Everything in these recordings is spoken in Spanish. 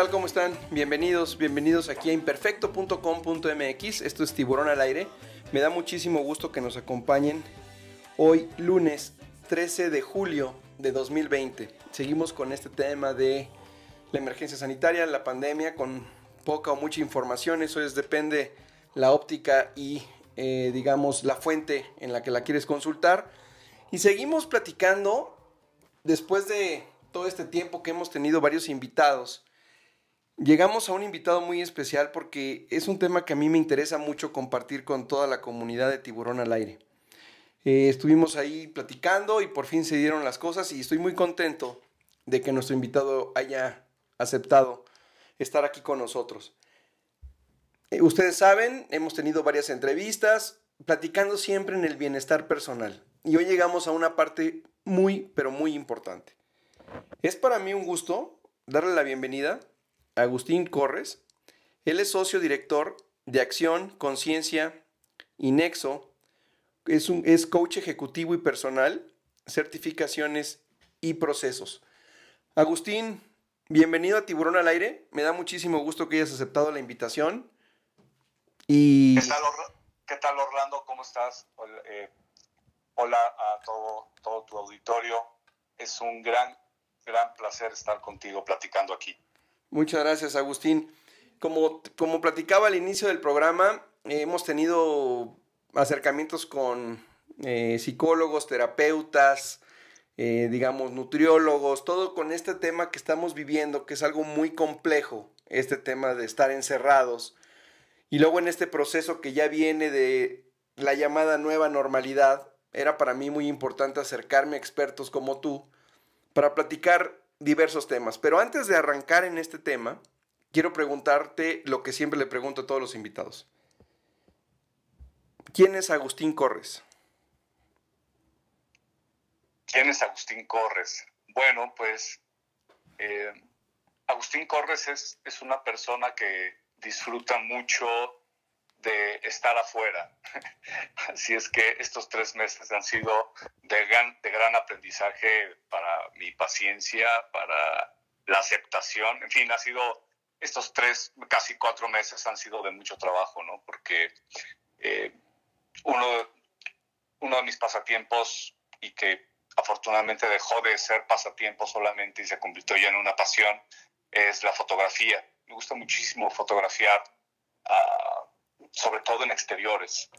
¿Qué tal? ¿Cómo están? Bienvenidos, bienvenidos aquí a imperfecto.com.mx. Esto es Tiburón al aire. Me da muchísimo gusto que nos acompañen hoy lunes 13 de julio de 2020. Seguimos con este tema de la emergencia sanitaria, la pandemia, con poca o mucha información. Eso es, depende la óptica y, eh, digamos, la fuente en la que la quieres consultar. Y seguimos platicando después de todo este tiempo que hemos tenido varios invitados Llegamos a un invitado muy especial porque es un tema que a mí me interesa mucho compartir con toda la comunidad de Tiburón al Aire. Eh, estuvimos ahí platicando y por fin se dieron las cosas y estoy muy contento de que nuestro invitado haya aceptado estar aquí con nosotros. Eh, ustedes saben, hemos tenido varias entrevistas platicando siempre en el bienestar personal y hoy llegamos a una parte muy, pero muy importante. Es para mí un gusto darle la bienvenida Agustín Corres. Él es socio director de Acción, Conciencia y Nexo. Es, un, es coach ejecutivo y personal, certificaciones y procesos. Agustín, bienvenido a Tiburón al Aire. Me da muchísimo gusto que hayas aceptado la invitación. Y... ¿Qué, tal, Orlando? ¿Cómo estás? Hola, eh, hola a todo tu auditorio. Es un gran, gran placer estar contigo platicando aquí. Muchas gracias, Agustín. Como, como platicaba al inicio del programa, hemos tenido acercamientos con eh, psicólogos, terapeutas, eh, digamos, nutriólogos, todo con este tema que estamos viviendo, que es algo muy complejo, este tema de estar encerrados. Y luego en este proceso que ya viene de la llamada nueva normalidad, era para mí muy importante acercarme a expertos como tú para platicar diversos temas. Pero antes de arrancar en este tema, quiero preguntarte lo que siempre le pregunto a todos los invitados. ¿Quién es Agustín Corres? ¿Quién es Agustín Corres? Bueno, pues eh, Agustín Corres es, es una persona que disfruta mucho de estar afuera. Así es que estos tres meses han sido de gran, de gran aprendizaje para mi paciencia, para la aceptación, en fin, ha sido estos tres, casi cuatro meses han sido de mucho trabajo, ¿no? Porque eh, uno, uno de mis pasatiempos y que afortunadamente dejó de ser pasatiempo solamente y se convirtió ya en una pasión es la fotografía. Me gusta muchísimo fotografiar. Sobre todo en exteriores.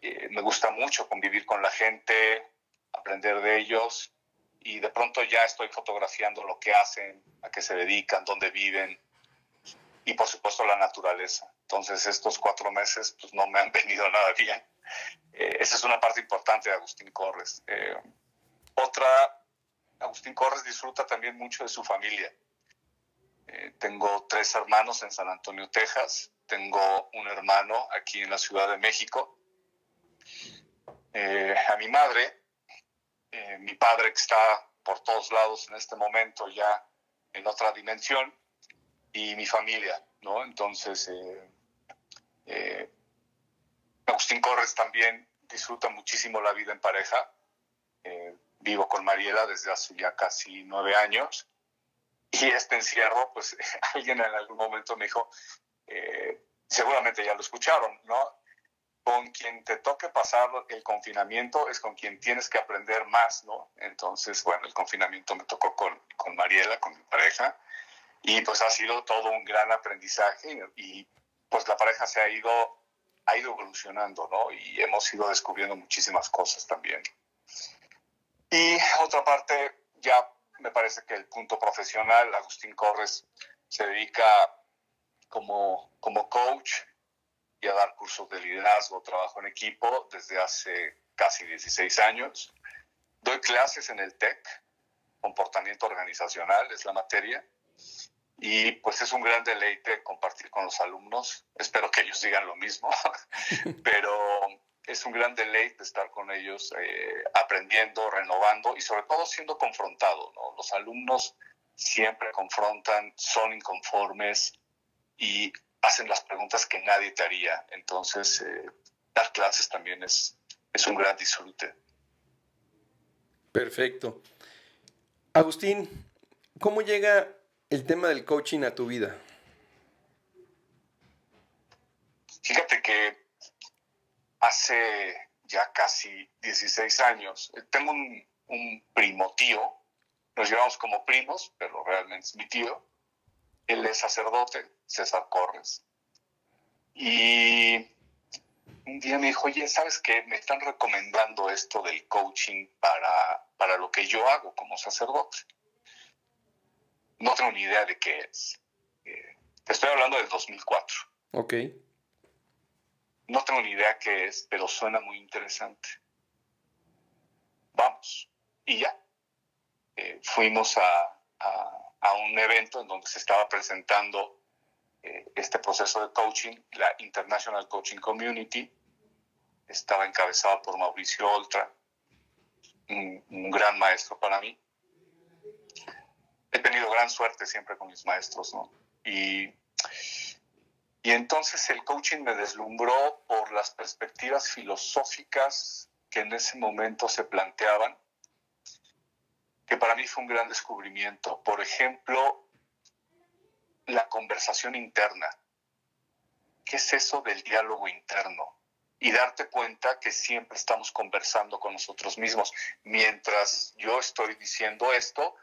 Eh, me gusta mucho convivir con la gente, aprender de ellos y de pronto ya estoy fotografiando lo que hacen, a qué se dedican, dónde viven y por supuesto la naturaleza. Entonces estos cuatro meses pues no me han venido nada bien. Eh, esa es una parte importante de Agustín Corres. Eh, otra, Agustín Corres disfruta también mucho de su familia. tengo tres hermanos en San Antonio, Texas tengo un hermano aquí en la Ciudad de México. Eh, a mi madre, eh, mi padre que está por todos lados en este momento ya en otra dimensión, y mi familia, ¿no? Entonces, eh, Agustín Corres también disfruta muchísimo la vida en pareja. vivo con Mariela desde hace ya casi nueve años. Y este encierro, pues alguien en algún momento me dijo, eh, seguramente ya lo escucharon, ¿no? Con quien te toque pasar el confinamiento es con quien tienes que aprender más, ¿no? Entonces, bueno, el confinamiento me tocó con, con Mariela, con mi pareja, y pues ha sido todo un gran aprendizaje y pues la pareja se ha ido, ha ido evolucionando, ¿no? Y hemos ido descubriendo muchísimas cosas también. Y otra parte, ya me parece que el punto profesional, Agustín Corres se dedica como, como coach y a dar cursos de liderazgo, trabajo en equipo desde hace casi 16 años. Doy clases en el TEC, comportamiento organizacional es la materia, y pues es un gran deleite compartir con los alumnos. Espero que ellos digan lo mismo, pero es un gran deleite estar con ellos eh, aprendiendo, renovando y sobre todo siendo confrontado. ¿no? Los alumnos siempre confrontan, son inconformes, y hacen las preguntas que nadie te haría. Entonces, eh, dar clases también es, es un gran disfrute. Perfecto. Agustín, ¿cómo llega el tema del coaching a tu vida? Fíjate que hace ya casi 16 años, eh, tengo un, un primo tío, nos llevamos como primos, pero realmente es mi tío. Él es sacerdote, César Corres. Y un día me dijo, oye, ¿sabes qué? Me están recomendando esto del coaching para, para lo que yo hago como sacerdote. No tengo ni idea de qué es. Eh, te estoy hablando del 2004. Ok. No tengo ni idea qué es, pero suena muy interesante. Vamos. Y ya. Eh, fuimos a, a, un evento en donde se estaba presentando este proceso de coaching, la International Coaching Community. Estaba encabezado por Mauricio Oltra, un, un gran maestro para mí. He tenido gran suerte siempre con mis maestros, ¿no? Y y entonces el coaching me deslumbró por las perspectivas filosóficas que en ese momento se planteaban, que para mí fue un gran descubrimiento. Por ejemplo, la conversación interna. ¿Qué es eso del diálogo interno? Y darte cuenta que siempre estamos conversando con nosotros mismos. Mientras yo estoy diciendo esto,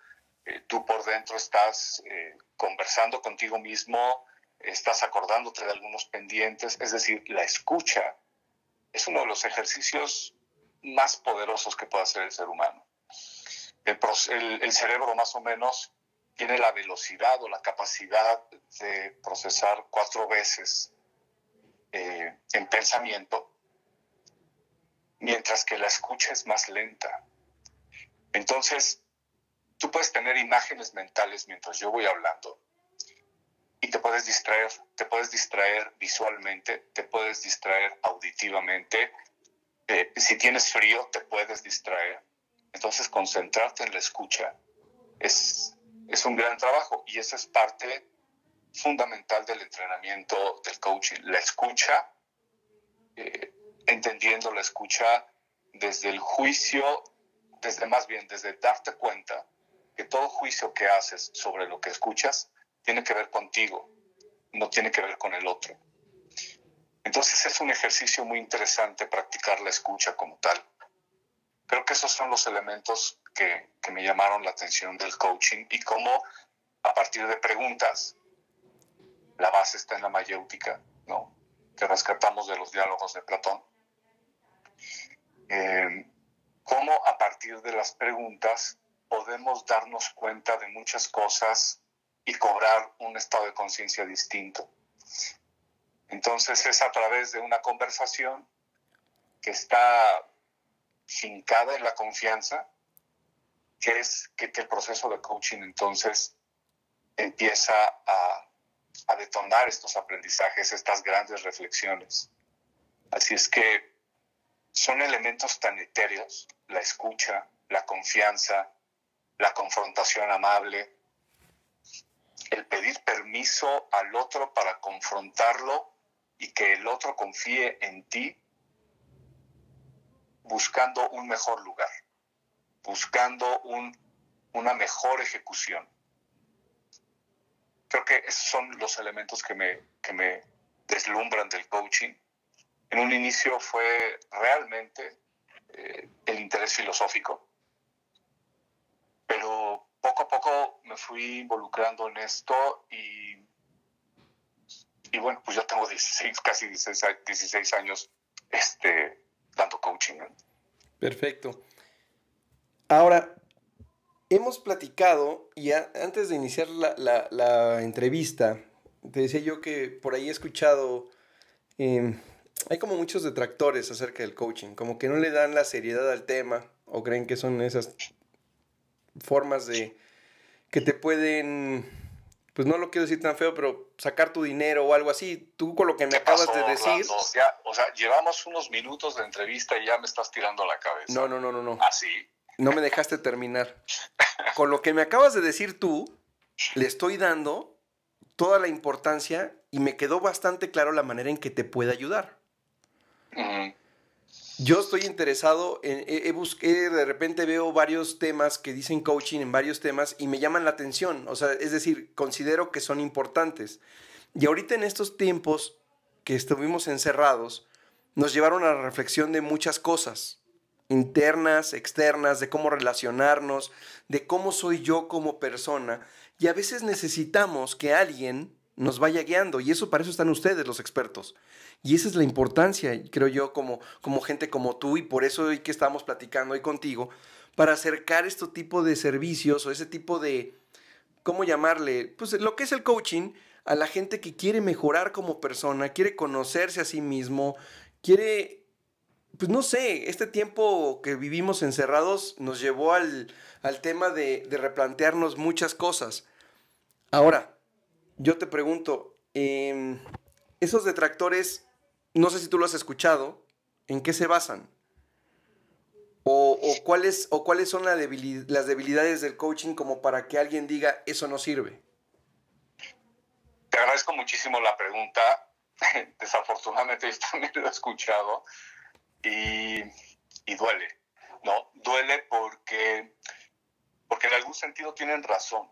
eh, tú por dentro estás eh, conversando contigo mismo, estás acordándote de algunos pendientes, es decir, la escucha es uno de los ejercicios más poderosos que puede hacer el ser humano. El, cerebro más o menos tiene la velocidad o la capacidad de procesar cuatro veces eh, en pensamiento, mientras que la escucha es más lenta. Entonces, tú puedes tener imágenes mentales mientras yo voy hablando, y te puedes distraer, te puedes distraer visualmente, te puedes distraer auditivamente. Eh, si tienes frío, te puedes distraer. Entonces, concentrarte en la escucha es, es un gran trabajo y esa es parte fundamental del entrenamiento del coaching. La escucha, eh, entendiendo la escucha desde el juicio, desde más bien, desde darte cuenta que todo juicio que haces sobre lo que escuchas tiene que ver contigo, no tiene que ver con el otro. Entonces es un ejercicio muy interesante practicar la escucha como tal. Creo que esos son los elementos que, que me llamaron la atención del coaching y cómo a partir de preguntas, la base está en la mayéutica, ¿no? que rescatamos de los diálogos de Platón. Eh, cómo a partir de las preguntas podemos darnos cuenta de muchas cosas y cobrar un estado de conciencia distinto. Entonces es a través de una conversación que está fincada en la confianza, que es que, el proceso de coaching entonces empieza a, a detonar estos aprendizajes, estas grandes reflexiones. Así es que son elementos tan etéreos, la escucha, la confianza, la confrontación amable, el pedir permiso al otro para confrontarlo y que el otro confíe en ti buscando un mejor lugar, buscando una mejor ejecución. Creo que esos son los elementos que me, que me deslumbran del coaching. En un inicio fue realmente eh, el interés filosófico, pero poco a poco me fui involucrando en esto y, y bueno, pues ya tengo 16, casi 16, años este, dando coaching. Perfecto. Ahora, hemos platicado y antes de iniciar la, la, entrevista, te decía yo que por ahí he escuchado, em, hay como muchos detractores acerca del coaching, como que no le dan la seriedad al tema o creen que son esas formas de que te pueden, pues no lo quiero decir tan feo, pero sacar tu dinero o algo así. Tú con lo que me acabas de decir... o sea, llevamos unos minutos de entrevista y ya me estás tirando la cabeza. No, no, no, no, no. Así. no me dejaste terminar. con lo que me acabas de decir tú, le estoy dando toda la importancia y me quedó bastante claro la manera en que te puede ayudar. Yo estoy interesado en, he, busqué, de repente veo varios temas que dicen coaching en varios temas y me llaman la atención, o sea, es decir, considero que son importantes. Y ahorita en estos tiempos que estuvimos encerrados, nos llevaron a la reflexión de muchas cosas, internas, externas, de cómo relacionarnos, de cómo soy yo como persona. Y a veces necesitamos que alguien nos vaya guiando. Y eso para eso están ustedes, los expertos. Y esa es la importancia, creo yo, como, como gente como tú, y por eso hoy que estamos platicando hoy contigo, para acercar este tipo de servicios o ese tipo de, ¿cómo llamarle? Pues lo que es el coaching a la gente que quiere mejorar como persona, quiere conocerse a sí mismo, quiere, pues no sé, este tiempo que vivimos encerrados nos llevó al, tema de, de replantearnos muchas cosas. Ahora, yo te pregunto, em, esos detractores, no sé si tú lo has escuchado, ¿en qué se basan? O, cuáles, o cuáles son las debilidades del coaching como para que alguien diga eso no sirve. Te agradezco muchísimo la pregunta. Desafortunadamente yo también lo he escuchado y, duele, ¿no? Duele porque, porque en algún sentido tienen razón.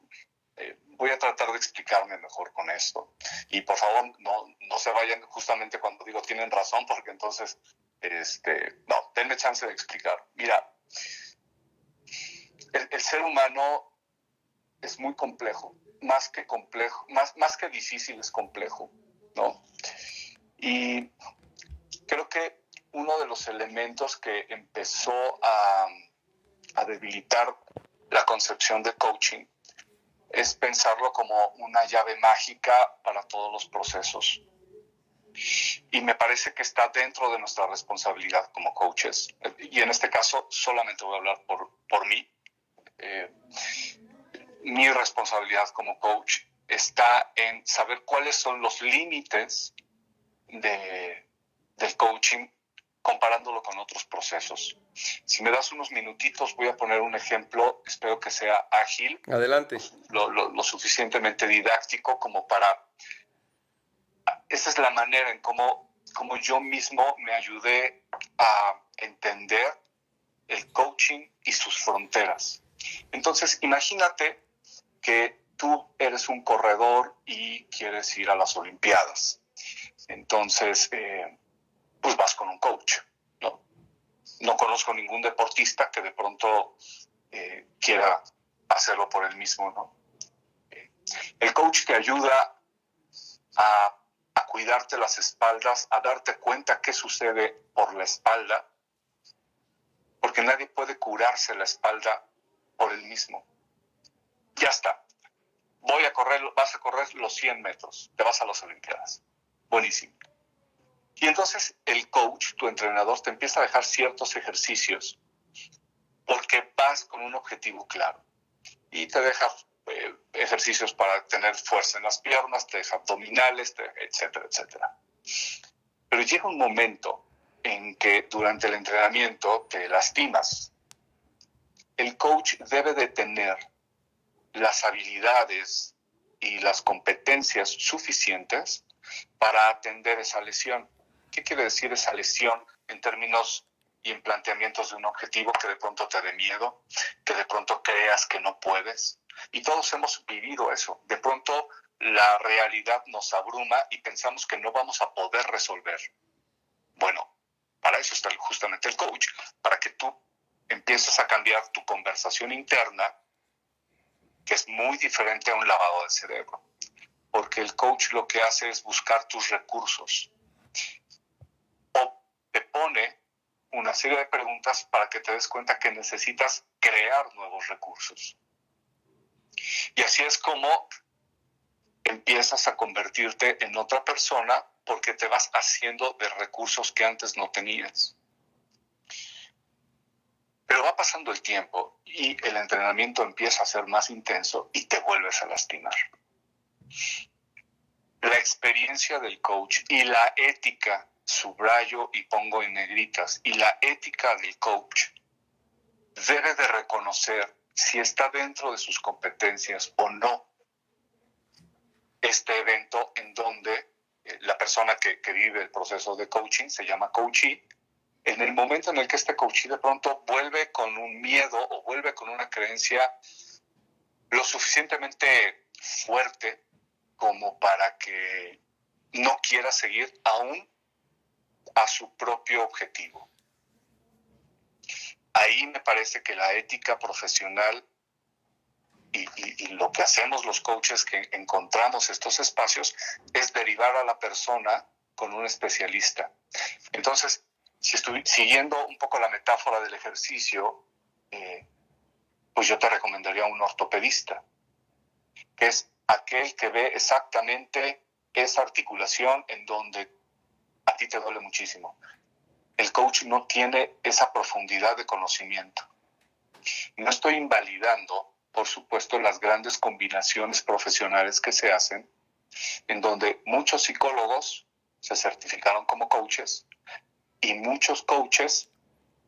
Eh, voy a tratar de explicarme mejor con esto. Y por favor, no, no se vayan justamente cuando digo tienen razón, porque entonces, este, no, denme chance de explicar. Mira, el, ser humano es muy complejo, más que complejo, más, más que difícil es complejo, ¿no? Y creo que uno de los elementos que empezó a, a debilitar la concepción de coaching es pensarlo como una llave mágica para todos los procesos. Y me parece que está dentro de nuestra responsabilidad como coaches. Y en este caso solamente voy a hablar por, por mí. Eh, mi responsabilidad como coach está en saber cuáles son los límites de, del coaching comparándolo con otros procesos. Si me das unos minutitos, voy a poner un ejemplo, espero que sea ágil. Adelante. Lo, suficientemente didáctico como para... Esa es la manera en cómo, cómo yo mismo me ayudé a entender el coaching y sus fronteras. Entonces, imagínate que tú eres un corredor y quieres ir a las Olimpiadas. Entonces, eh, pues vas con un coach. No, no conozco ningún deportista que de pronto eh, quiera hacerlo por él mismo. ¿no? el coach te ayuda a, a cuidarte las espaldas, a darte cuenta qué sucede por la espalda, porque nadie puede curarse la espalda por él mismo. Ya está. Voy a correr, vas a correr los 100 metros, te vas a las Olimpiadas. Buenísimo. Y entonces el coach, tu entrenador, te empieza a dejar ciertos ejercicios porque vas con un objetivo claro. Y te deja eh, ejercicios para tener fuerza en las piernas, te deja abdominales, etcétera, etcétera. Pero llega un momento en que durante el entrenamiento te lastimas. El coach debe de tener las habilidades y las competencias suficientes para atender esa lesión. ¿Qué quiere decir esa lesión en términos y en planteamientos de un objetivo que de pronto te dé miedo, que de pronto creas que no puedes? Y todos hemos vivido eso. De pronto la realidad nos abruma y pensamos que no vamos a poder resolver. Bueno, para eso está justamente el coach, para que tú empieces a cambiar tu conversación interna, que es muy diferente a un lavado de cerebro. Porque el coach lo que hace es buscar tus recursos una serie de preguntas para que te des cuenta que necesitas crear nuevos recursos. Y así es como empiezas a convertirte en otra persona porque te vas haciendo de recursos que antes no tenías. Pero va pasando el tiempo y el entrenamiento empieza a ser más intenso y te vuelves a lastimar. La experiencia del coach y la ética subrayo y pongo en negritas, y la ética del coach debe de reconocer si está dentro de sus competencias o no este evento en donde eh, la persona que, vive el proceso de coaching se llama coachee. En el momento en el que este coach de pronto vuelve con un miedo o vuelve con una creencia lo suficientemente fuerte como para que no quiera seguir aún a su propio objetivo. Ahí me parece que la ética profesional y, lo que hacemos los coaches que encontramos estos espacios es derivar a la persona con un especialista. Entonces, si estoy siguiendo un poco la metáfora del ejercicio, eh, pues yo te recomendaría un ortopedista, que es aquel que ve exactamente esa articulación en donde a ti te duele muchísimo. El coach no tiene esa profundidad de conocimiento. No estoy invalidando, por supuesto, las grandes combinaciones profesionales que se hacen, en donde muchos psicólogos se certificaron como coaches y muchos coaches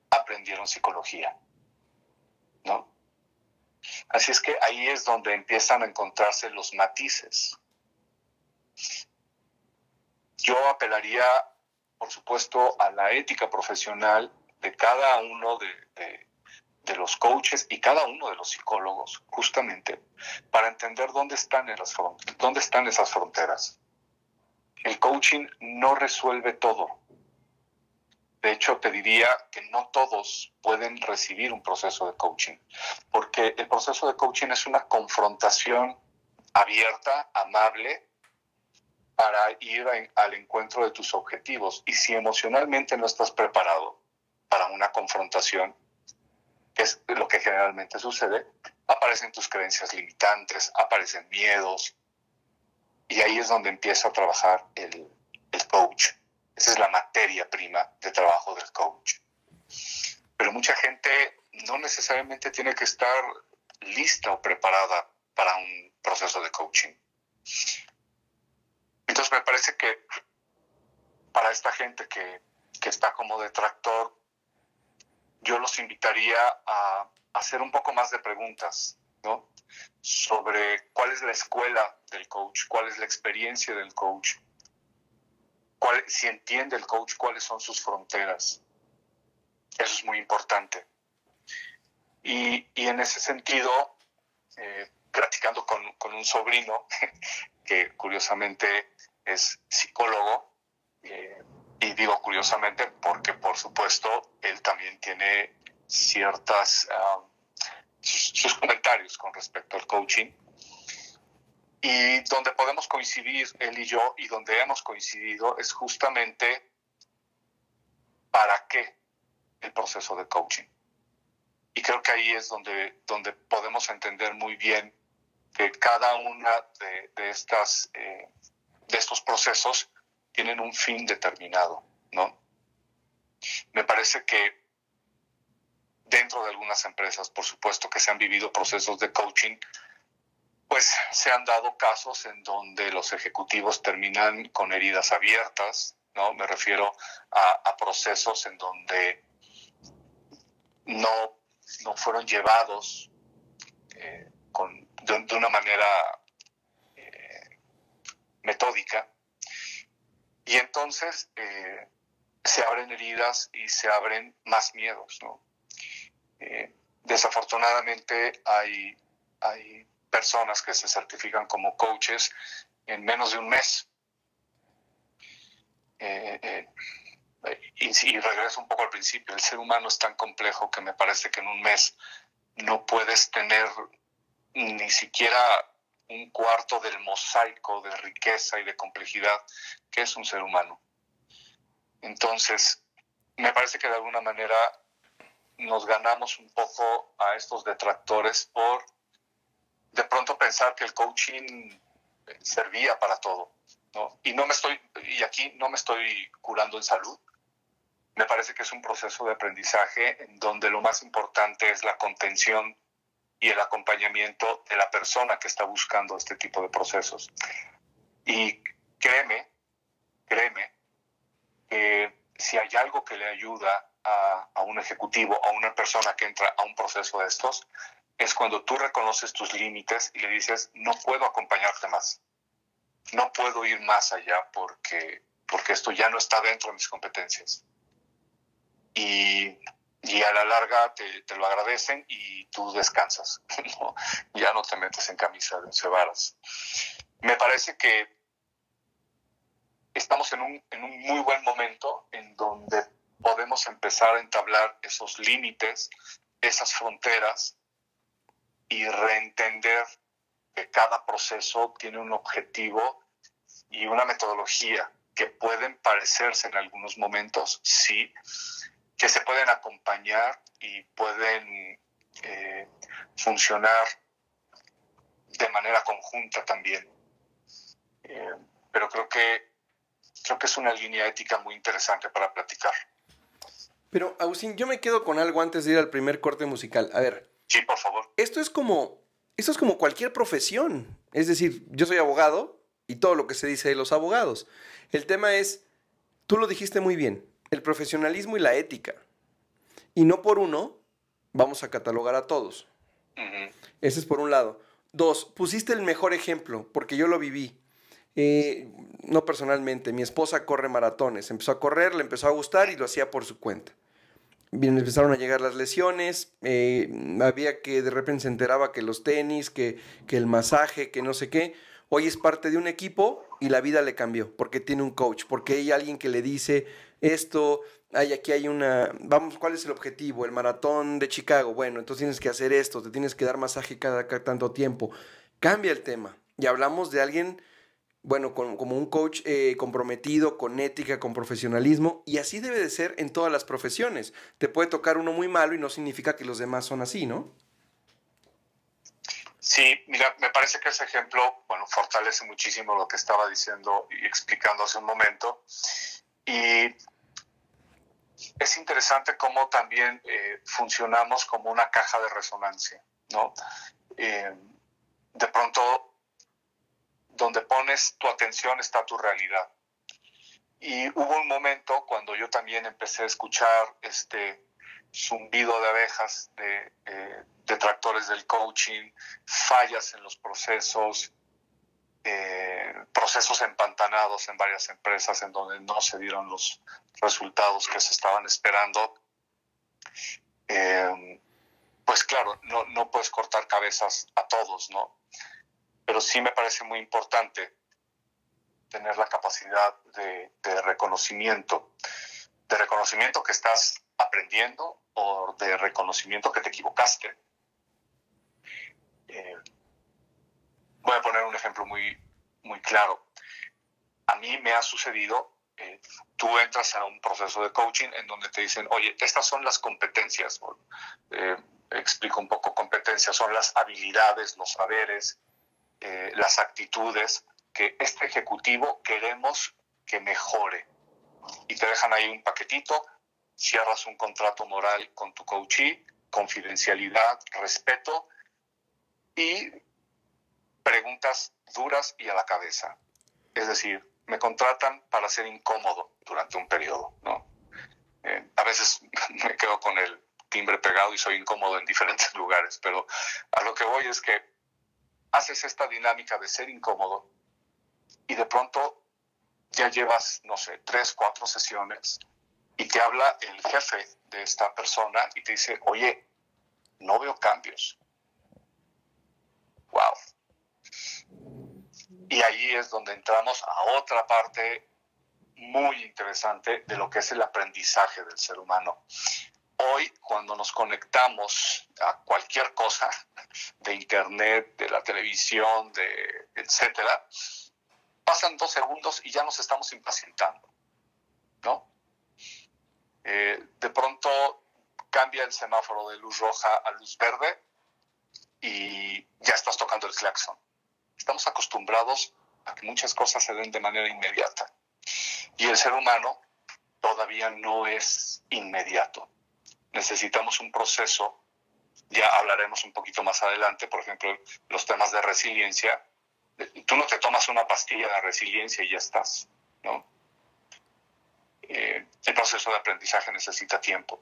aprendieron psicología. ¿No? Así es que ahí es donde empiezan a encontrarse los matices. Yo apelaría, por supuesto, a la ética profesional de cada uno de, los coaches y cada uno de los psicólogos, justamente, para entender dónde están, en las, dónde están esas fronteras. El coaching no resuelve todo. De hecho, te diría que no todos pueden recibir un proceso de coaching, porque el proceso de coaching es una confrontación abierta, amable, para ir al encuentro de tus objetivos. Y si emocionalmente no estás preparado para una confrontación, que es lo que generalmente sucede, aparecen tus creencias limitantes, aparecen miedos, y ahí es donde empieza a trabajar el, el coach. Esa es la materia prima de trabajo del coach. Pero mucha gente no necesariamente tiene que estar lista o preparada para un proceso de coaching. Entonces me parece que para esta gente que, está como detractor, yo los invitaría a, hacer un poco más de preguntas, ¿no? Sobre cuál es la escuela del coach, cuál es la experiencia del coach, cuál, si entiende el coach cuáles son sus fronteras. Eso es muy importante. Y, en ese sentido, eh, platicando con, con, un sobrino que curiosamente es psicólogo, eh, y digo curiosamente porque por supuesto él también tiene ciertas, sus, comentarios con respecto al coaching, y donde podemos coincidir él y yo, y donde hemos coincidido, es justamente para qué el proceso de coaching. Y creo que ahí es donde, donde podemos entender muy bien que cada una de, estas, eh, de estos procesos tienen un fin determinado, ¿no? Me parece que dentro de algunas empresas, por supuesto, que se han vivido procesos de coaching, pues se han dado casos en donde los ejecutivos terminan con heridas abiertas, ¿no? Me refiero a, procesos en donde no, no fueron llevados eh, con, de, una manera metódica. Y entonces eh, se abren heridas y se abren más miedos. Eh, desafortunadamente hay, hay personas que se certifican como coaches en menos de un mes. y, y regreso un poco al principio, el ser humano es tan complejo que me parece que en un mes no puedes tener ni siquiera un cuarto del mosaico de riqueza y de complejidad que es un ser humano. Entonces, me parece que de alguna manera nos ganamos un poco a estos detractores por de pronto pensar que el coaching servía para todo. ¿no? Y no me estoy, y aquí no me estoy curando en salud. Me parece que es un proceso de aprendizaje en donde lo más importante es la contención y el acompañamiento de la persona que está buscando este tipo de procesos. Y créeme, créeme, que si hay algo que le ayuda a, a, un ejecutivo, a una persona que entra a un proceso de estos, es cuando tú reconoces tus límites y le dices, no puedo acompañarte más, no puedo ir más allá porque, porque esto ya no está dentro de mis competencias. A la larga te, te, lo agradecen y tú descansas, ya no te metes en camisa de once varas. Me parece que estamos en un, en un muy buen momento en donde podemos empezar a entablar esos límites, esas fronteras y reentender que cada proceso tiene un objetivo y una metodología que pueden parecerse en algunos momentos, sí, que se pueden acompañar y pueden eh, funcionar de manera conjunta también. Eh, pero creo que creo que es una línea ética muy interesante para platicar. Pero, Agustín, yo me quedo con algo antes de ir al primer corte musical. A ver. Sí, por favor. Esto es como, esto es como cualquier profesión. Es decir, yo soy abogado y todo lo que se dice de los abogados. El tema es, tú lo dijiste muy bien, el profesionalismo y la ética. Y no por uno vamos a catalogar a todos. Ese es por un lado. Dos, pusiste el mejor ejemplo, porque yo lo viví. Eh, no personalmente, mi esposa corre maratones, empezó a correr, le empezó a gustar y lo hacía por su cuenta. Bien, empezaron a llegar las lesiones, eh, había que de repente se enteraba que los tenis, que, que el masaje, que no sé qué. Hoy es parte de un equipo y la vida le cambió, porque tiene un coach, porque hay alguien que le dice esto, hay, aquí hay una, vamos, ¿cuál es el objetivo? El maratón de Chicago, bueno, entonces tienes que hacer esto, te tienes que dar masaje cada, tanto tiempo. Cambia el tema y hablamos de alguien bueno, como un coach eh, comprometido, con ética, con profesionalismo, y así debe de ser en todas las profesiones. Te puede tocar uno muy malo y no significa que los demás son así, ¿no? Sí, mira, me parece que ese ejemplo, bueno, fortalece muchísimo lo que estaba diciendo y explicando hace un momento. Y es interesante cómo también eh, funcionamos como una caja de resonancia, ¿no? Eh, de pronto donde pones tu atención está tu realidad. Y hubo un momento cuando yo también empecé a escuchar este zumbido de abejas, de eh, detractores del coaching, fallas en los procesos, eh, procesos empantanados en varias empresas en donde no se dieron los resultados que se estaban esperando. Eh, pues claro, no, no puedes cortar cabezas a todos, ¿no? pero sí me parece muy importante tener la capacidad de, reconocimiento, de reconocimiento que estás aprendiendo o de reconocimiento que te equivocaste. Eh, voy a poner un ejemplo muy, muy claro. A mí me ha sucedido, eh, tú entras a un proceso de coaching en donde te dicen, oye, estas son las competencias. Eh, explico un poco competencias, son las habilidades, los saberes, eh, las actitudes que este ejecutivo queremos que mejore. Y te dejan ahí un paquetito, cierras un contrato moral con tu coachee, confidencialidad, respeto y preguntas duras y a la cabeza. Es decir, me contratan para ser incómodo durante un periodo, ¿no? Eh, a veces me quedo con el timbre pegado y soy incómodo en diferentes lugares, pero a lo que voy es que haces esta dinámica de ser incómodo y de pronto ya llevas, no sé, tres, cuatro sesiones y te habla el jefe de esta persona y te dice, oye, no veo cambios. Wow. Y ahí es donde entramos a otra parte muy interesante de lo que es el aprendizaje del ser humano. Hoy, cuando nos conectamos a cualquier cosa, de internet, de la televisión, de etcétera, pasan dos segundos y ya nos estamos impacientando, ¿no? Eh, de pronto cambia el semáforo de luz roja a luz verde y ya estás tocando el claxon. Estamos acostumbrados a que muchas cosas se den de manera inmediata. Y el ser humano todavía no es inmediato necesitamos un proceso, ya hablaremos un poquito más adelante, por ejemplo, los temas de resiliencia. Tú no te tomas una pastilla de resiliencia y ya estás, ¿no? Eh, el proceso de aprendizaje necesita tiempo.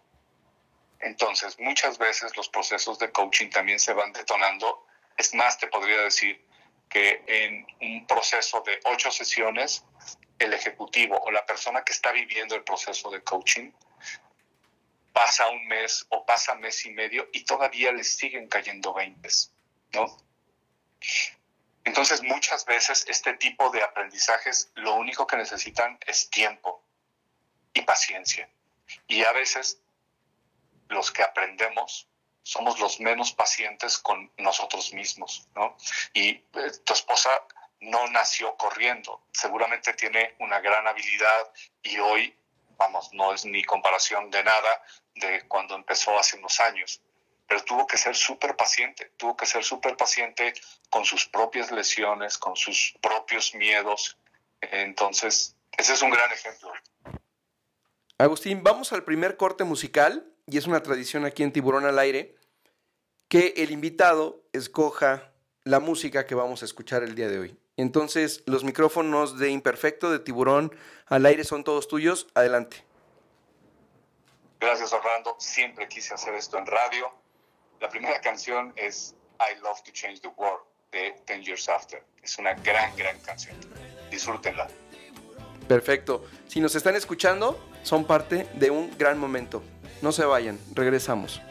Entonces, muchas veces los procesos de coaching también se van detonando. Es más, te podría decir que en un proceso de ocho sesiones, el ejecutivo o la persona que está viviendo el proceso de coaching pasa un mes o pasa mes y medio y todavía les siguen cayendo 20, ¿no? Entonces muchas veces este tipo de aprendizajes lo único que necesitan es tiempo y paciencia. Y a veces los que aprendemos somos los menos pacientes con nosotros mismos, ¿no? Y eh, tu esposa no nació corriendo, seguramente tiene una gran habilidad y hoy, vamos, no es ni comparación de nada de cuando empezó hace unos años, pero tuvo que ser súper paciente, tuvo que ser súper paciente con sus propias lesiones, con sus propios miedos. Entonces, ese es un gran ejemplo. Agustín, vamos al primer corte musical, y es una tradición aquí en Tiburón al Aire, que el invitado escoja la música que vamos a escuchar el día de hoy. Entonces, los micrófonos de Imperfecto, de Tiburón al Aire son todos tuyos. Adelante. Gracias, Orlando. Siempre quise hacer esto en radio. La primera canción es I Love to Change the World de Ten Years After. Es una gran, gran canción. Disfrútenla. Perfecto. Si nos están escuchando, son parte de un gran momento. No se vayan, regresamos.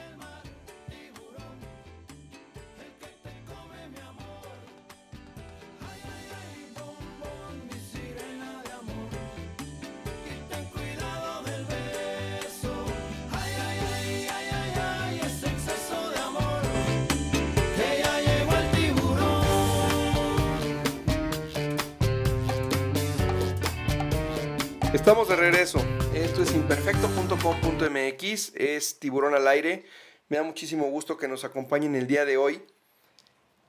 Estamos de regreso. Esto es imperfecto.com.mx, es tiburón al aire. Me da muchísimo gusto que nos acompañen el día de hoy.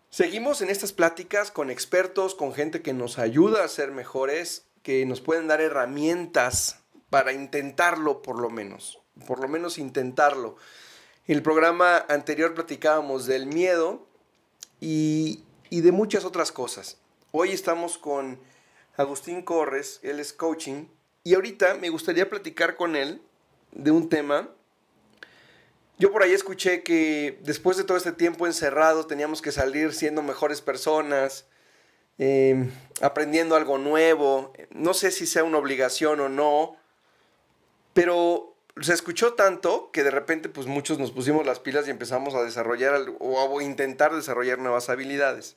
Seguimos en estas pláticas con expertos, con gente que nos ayuda a ser mejores, que nos pueden dar herramientas para intentarlo por lo menos, por lo menos intentarlo. En el programa anterior platicábamos del miedo y, y de muchas otras cosas. Hoy estamos con Agustín Corres, él es coaching y ahorita me gustaría platicar con él de un tema. Yo por ahí escuché que después de todo este tiempo encerrado teníamos que salir siendo mejores personas, em, aprendiendo algo nuevo. No sé si sea una obligación o no, pero se escuchó tanto que de repente pues muchos nos pusimos las pilas y empezamos a desarrollar o a intentar desarrollar nuevas habilidades.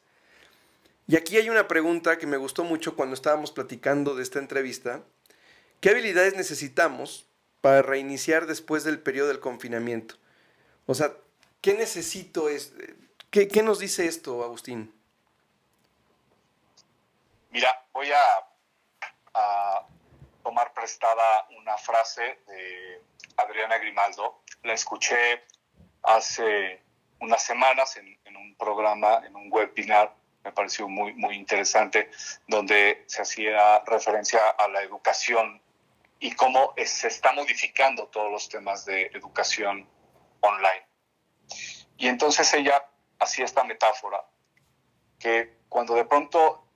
Y aquí hay una pregunta que me gustó mucho cuando estábamos platicando de esta entrevista ¿Qué habilidades necesitamos para reiniciar después del periodo del confinamiento? O sea, ¿qué necesito? Es, ¿qué, nos dice esto, Agustín? Mira, voy a, tomar prestada una frase de Adriana Grimaldo. La escuché hace unas semanas en, en, un programa, en un webinar, me pareció muy, muy interesante, donde se hacía referencia a la educación y cómo se está modificando todos los temas de educación online. Y entonces ella hacía esta metáfora, que cuando de pronto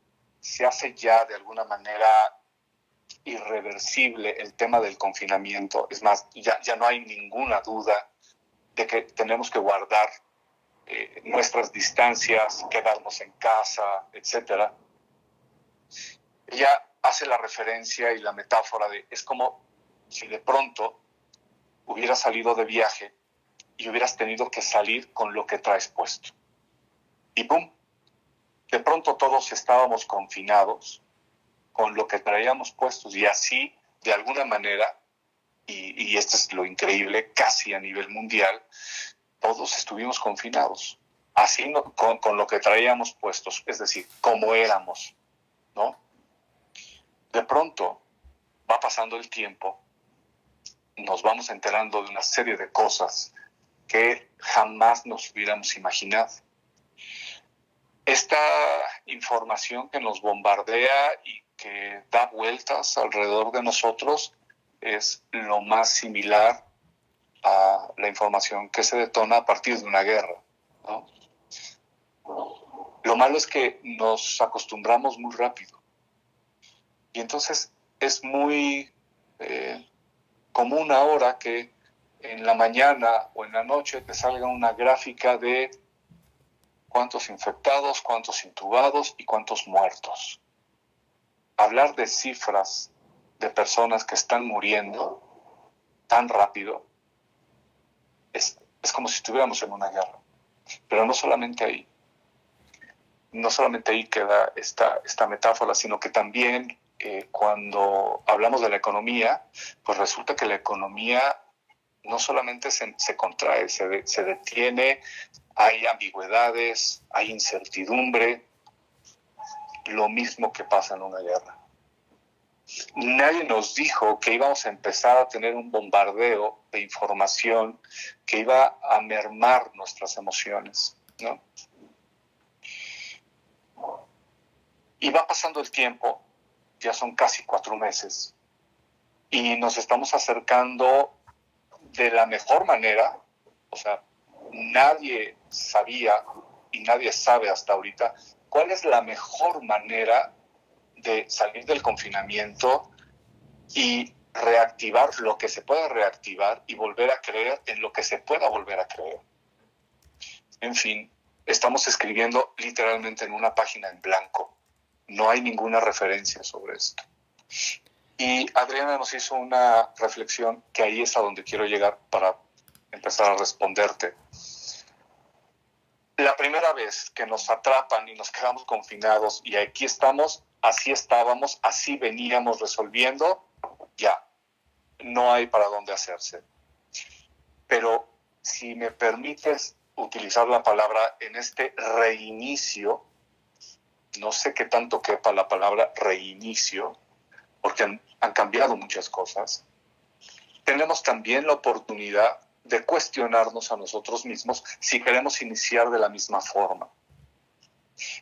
se hace ya de alguna manera irreversible el tema del confinamiento, es más, ya, ya no hay ninguna duda de que tenemos que guardar eh, nuestras distancias, quedarnos en casa, etc. Ella hace la referencia y la metáfora de es como si de pronto hubieras salido de viaje y hubieras tenido que salir con lo que traes puesto. Y ¡pum! De pronto todos estábamos confinados con lo que traíamos puestos y así, de alguna manera, y, esto es lo increíble, casi a nivel mundial, todos estuvimos confinados, así con, con lo que traíamos puestos, es decir, como éramos, ¿no? De pronto va pasando el tiempo, nos vamos enterando de una serie de cosas que jamás nos hubiéramos imaginado. Esta información que nos bombardea y que da vueltas alrededor de nosotros es lo más similar a la información que se detona a partir de una guerra. Lo malo es que nos acostumbramos muy rápido y entonces es muy eh, común ahora que en la mañana o en la noche te salga una gráfica de cuántos infectados, cuántos intubados y cuántos muertos. Hablar de cifras de personas que están muriendo tan rápido es, es como si estuviéramos en una guerra. Pero no solamente ahí, no solamente ahí queda esta, esta metáfora, sino que también eh, cuando hablamos de la economía, pues resulta que la economía no solamente se, contrae, se, se detiene, hay ambigüedades, hay incertidumbre, lo mismo que pasa en una guerra. Nadie nos dijo que íbamos a empezar a tener un bombardeo de información que iba a mermar nuestras emociones, ¿no? Y va pasando el tiempo, ya son casi cuatro meses, y nos estamos acercando de la mejor manera, o sea, nadie sabía y nadie sabe hasta ahorita cuál es la mejor manera de salir del confinamiento y reactivar lo que se pueda reactivar y volver a creer en lo que se pueda volver a creer. En fin, estamos escribiendo literalmente en una página en blanco. No hay ninguna referencia sobre esto. Y Adriana nos hizo una reflexión que ahí es a donde quiero llegar para empezar a responderte. La primera vez que nos atrapan y nos quedamos confinados y aquí estamos, así estábamos, así veníamos resolviendo, ya, no hay para dónde hacerse. Pero si me permites utilizar la palabra en este reinicio, no sé qué tanto quepa la palabra reinicio, porque han, cambiado muchas cosas, tenemos también la oportunidad de cuestionarnos a nosotros mismos si queremos iniciar de la misma forma.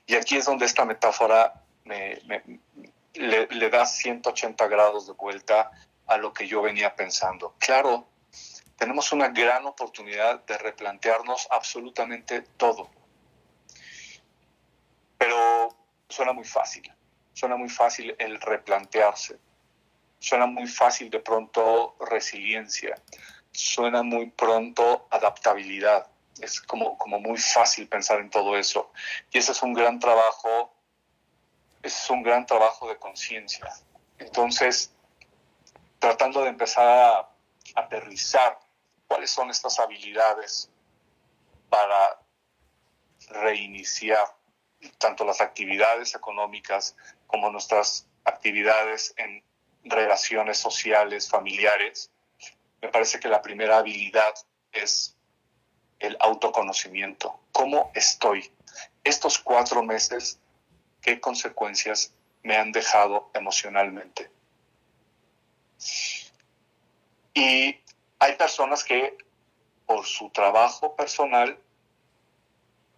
Y aquí es donde esta metáfora me, le, le, da 180 grados de vuelta a lo que yo venía pensando. Claro, tenemos una gran oportunidad de replantearnos absolutamente todo. Pero suena muy fácil, suena muy fácil el replantearse, suena muy fácil de pronto resiliencia, suena muy pronto adaptabilidad. Es como, como muy fácil pensar en todo eso. Y ese es un gran trabajo, es un gran trabajo de conciencia. Entonces, tratando de empezar a aterrizar cuáles son estas habilidades para reiniciar tanto las actividades económicas como nuestras actividades en relaciones sociales, familiares, me parece que la primera habilidad es el autoconocimiento. ¿Cómo estoy? Estos cuatro meses, ¿qué consecuencias me han dejado emocionalmente? Y hay personas que por su trabajo personal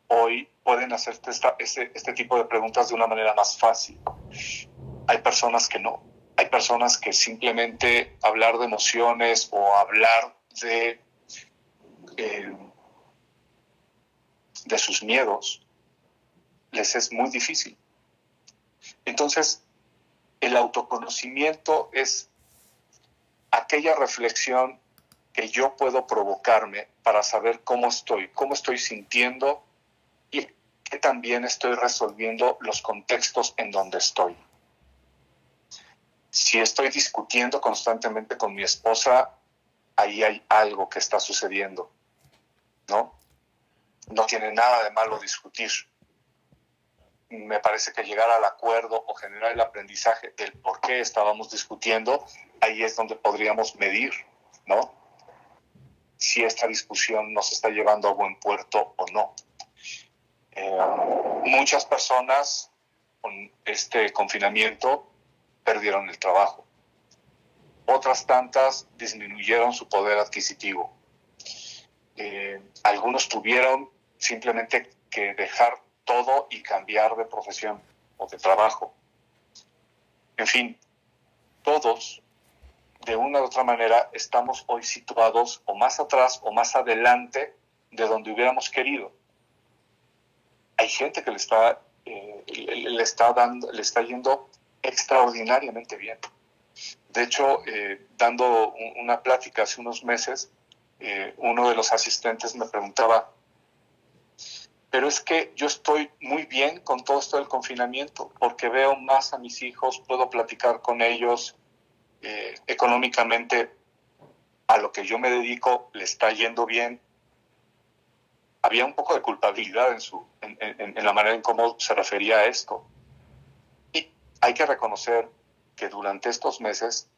hoy pueden hacerte esta, este, este tipo de preguntas de una manera más fácil. Hay personas que no hay personas que simplemente hablar de emociones o hablar de, eh, de sus miedos les es muy difícil. Entonces, el autoconocimiento es aquella reflexión que yo puedo provocarme para saber cómo estoy, cómo estoy sintiendo que también estoy resolviendo los contextos en donde estoy si estoy discutiendo constantemente con mi esposa, ahí hay algo que está sucediendo, ¿no? No tiene nada de malo discutir. Me parece que llegar al acuerdo o generar el aprendizaje del por qué estábamos discutiendo, ahí es donde podríamos medir, ¿no? Si esta discusión nos está llevando a buen puerto o no. Eh, muchas personas con este confinamiento perdieron el trabajo. Otras tantas disminuyeron su poder adquisitivo. Eh, algunos tuvieron simplemente que dejar todo y cambiar de profesión o de trabajo. En fin, todos, de una u otra manera, estamos hoy situados o más atrás o más adelante de donde hubiéramos querido. Hay gente que le está, eh, le, está dando, le está yendo extraordinariamente bien. De hecho, eh, dando una plática hace unos meses, eh, uno de los asistentes me preguntaba, pero es que yo estoy muy bien con todo esto del confinamiento, porque veo más a mis hijos, puedo platicar con ellos, económicamente a lo que yo me dedico le está yendo bien, había un poco de culpabilidad en, su, en, la manera en cómo se refería a esto. Y hay que reconocer que durante estos meses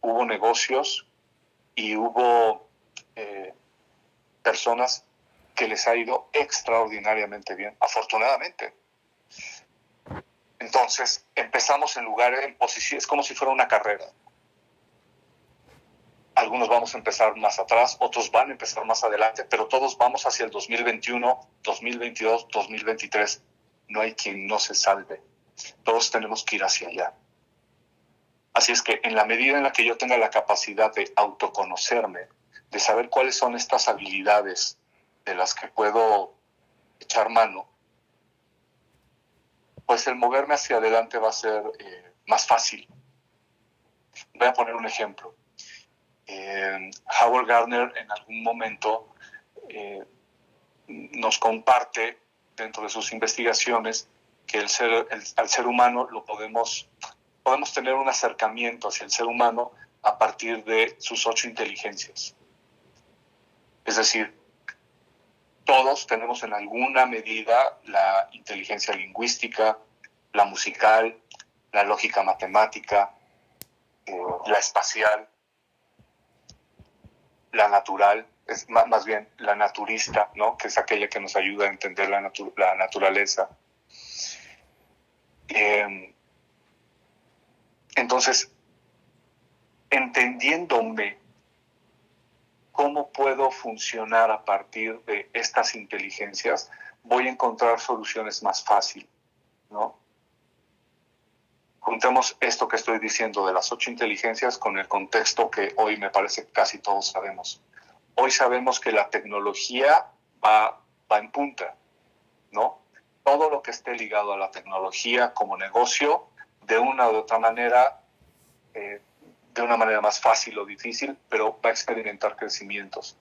hubo negocios y hubo eh, personas que les ha ido extraordinariamente bien, afortunadamente. Entonces, empezamos en lugar, en posición, es como si fuera una carrera. Algunos vamos a empezar más atrás, otros van a empezar más adelante, pero todos vamos hacia el 2021, 2022, 2023. No hay quien no se salve. Todos tenemos que ir hacia allá. Así es que en la medida en la que yo tenga la capacidad de autoconocerme, de saber cuáles son estas habilidades de las que puedo echar mano, pues el moverme hacia adelante va a ser eh, más fácil. Voy a poner un ejemplo. Eh, Howard Gardner en algún momento eh, nos comparte dentro de sus investigaciones que el ser, al ser humano lo podemos, podemos tener un acercamiento hacia el ser humano a partir de sus ocho inteligencias. Es decir, todos tenemos en alguna medida la inteligencia lingüística, la musical, la lógica matemática, eh, la espacial, la natural, es más, bien la naturista, ¿no? que es aquella que nos ayuda a entender la, la naturaleza. Em, entonces, entendiéndome cómo puedo funcionar a partir de estas inteligencias, voy a encontrar soluciones más fácil, ¿no? Juntemos esto que estoy diciendo de las ocho inteligencias con el contexto que hoy me parece casi todos sabemos. Hoy sabemos que la tecnología va, va en punta, ¿no? Todo lo que esté ligado a la tecnología como negocio, de una u otra manera, eh, de una manera más fácil o difícil, pero va a experimentar crecimientos.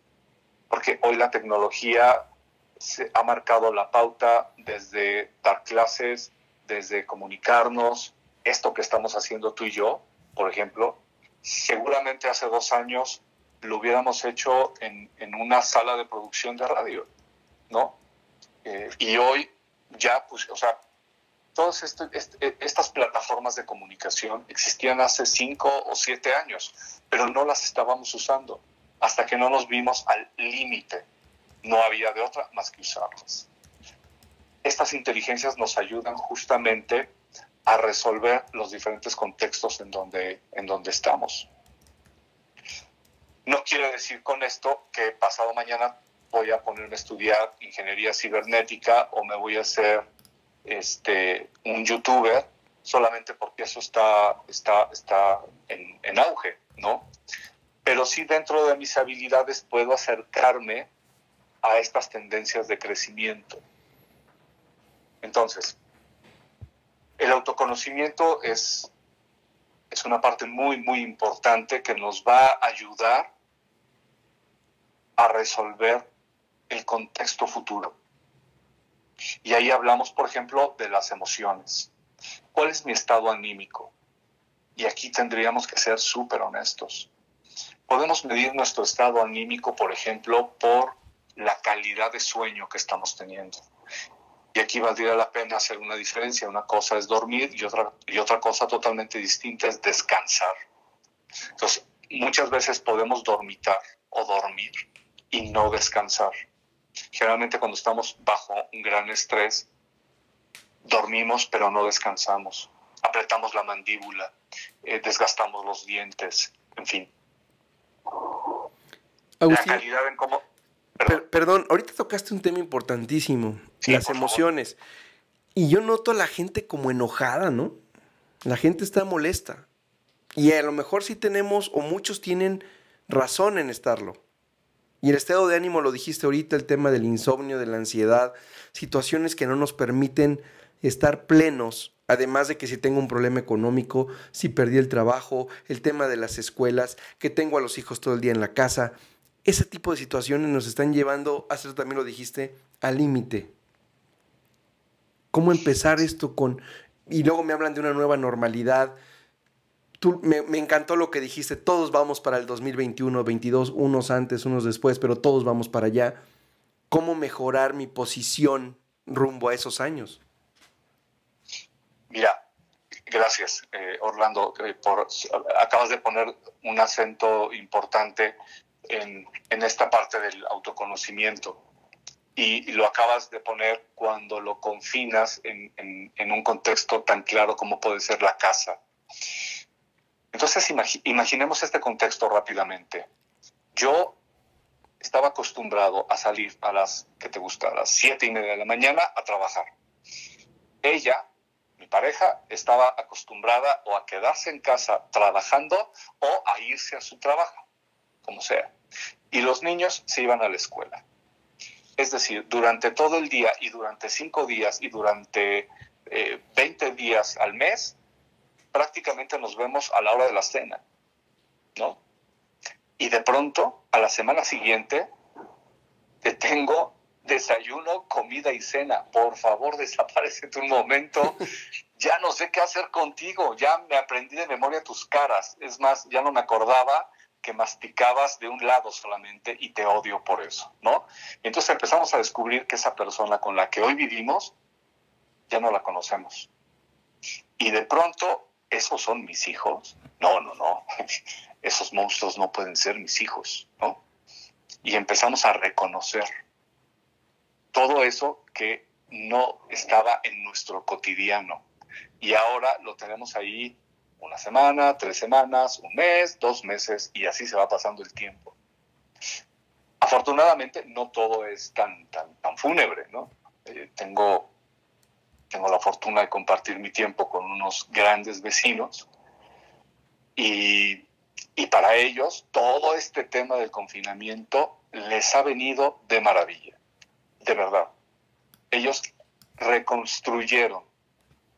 Porque hoy la tecnología se ha marcado la pauta desde dar clases, desde comunicarnos, esto que estamos haciendo tú y yo, por ejemplo, seguramente hace dos años lo hubiéramos hecho en, en una sala de producción de radio, ¿no? Eh, y hoy ya, pues, o sea, todas este, este, estas plataformas de comunicación existían hace cinco o siete años, pero no las estábamos usando hasta que no nos vimos al límite. No había de otra más que usarlas. Estas inteligencias nos ayudan justamente a resolver los diferentes contextos en donde, en donde estamos. No quiere decir con esto que pasado mañana voy a ponerme a estudiar ingeniería cibernética o me voy a hacer este, un youtuber solamente porque eso está, está, está en, en auge, ¿no? Pero sí dentro de mis habilidades puedo acercarme a estas tendencias de crecimiento. Entonces, el autoconocimiento es, es una parte muy, muy importante que nos va a ayudar a resolver el contexto futuro. Y ahí hablamos, por ejemplo, de las emociones. ¿Cuál es mi estado anímico? Y aquí tendríamos que ser súper honestos. Podemos medir nuestro estado anímico, por ejemplo, por la calidad de sueño que estamos teniendo. Y aquí valdría la pena hacer una diferencia. Una cosa es dormir y otra, y otra cosa totalmente distinta es descansar. Entonces, muchas veces podemos dormitar o dormir y no descansar. Generalmente cuando estamos bajo un gran estrés, dormimos pero no descansamos, apretamos la mandíbula, eh, desgastamos los dientes, en fin. la calidad en cómo... Perdón. ahorita tocaste un tema importantísimo, las emociones. Y yo noto a la gente como enojada, ¿no? La gente está molesta. Y a lo mejor sí tenemos, o muchos tienen razón en estarlo. Y el estado de ánimo, lo dijiste ahorita, el tema del insomnio, de la ansiedad, situaciones que no nos permiten estar plenos, además de que si tengo un problema económico, si perdí el trabajo, el tema de las escuelas, que tengo a los hijos todo el día en la casa, ese tipo de situaciones nos están llevando, hace también lo dijiste, al límite. ¿Cómo empezar esto con... Y luego me hablan de una nueva normalidad. tú, me, encantó lo que dijiste, todos vamos para el 2021, 22, unos antes, unos después, pero todos vamos para allá. ¿Cómo mejorar mi posición rumbo a esos años? Mira, gracias eh, Orlando, eh, por, acabas de poner un acento importante en, en esta parte del autoconocimiento y, lo acabas de poner cuando lo confinas en, un contexto tan claro como puede ser la casa. Entonces imaginemos este contexto rápidamente. Yo estaba acostumbrado a salir a las, que te gusta? A las siete y media de la mañana a trabajar. Ella, mi pareja, estaba acostumbrada o a quedarse en casa trabajando o a irse a su trabajo, como sea. Y los niños se iban a la escuela. Es decir, durante todo el día y durante cinco días y durante eh, 20 días al mes, prácticamente nos vemos a la hora de la cena, ¿no? Y de pronto, a la semana siguiente, te tengo desayuno, comida y cena. Por favor, desaparece un momento. Ya no sé qué hacer contigo. Ya me aprendí de memoria tus caras. Es más, ya no me acordaba que masticabas de un lado solamente y te odio por eso, ¿no? Entonces empezamos a descubrir que esa persona con la que hoy vivimos ya no la conocemos. Y de pronto, ¿esos son mis hijos? No, no, no. Esos monstruos no pueden ser mis hijos, ¿no? Y empezamos a reconocer todo eso que no estaba en nuestro cotidiano. Y ahora lo tenemos ahí una semana, tres semanas, un mes, dos meses y así se va pasando el tiempo. Afortunadamente no todo es tan, tan, tan fúnebre, ¿no? Eh, tengo, tengo la fortuna de compartir mi tiempo con unos grandes vecinos y, y para ellos todo este tema del confinamiento les ha venido de maravilla, de verdad. Ellos reconstruyeron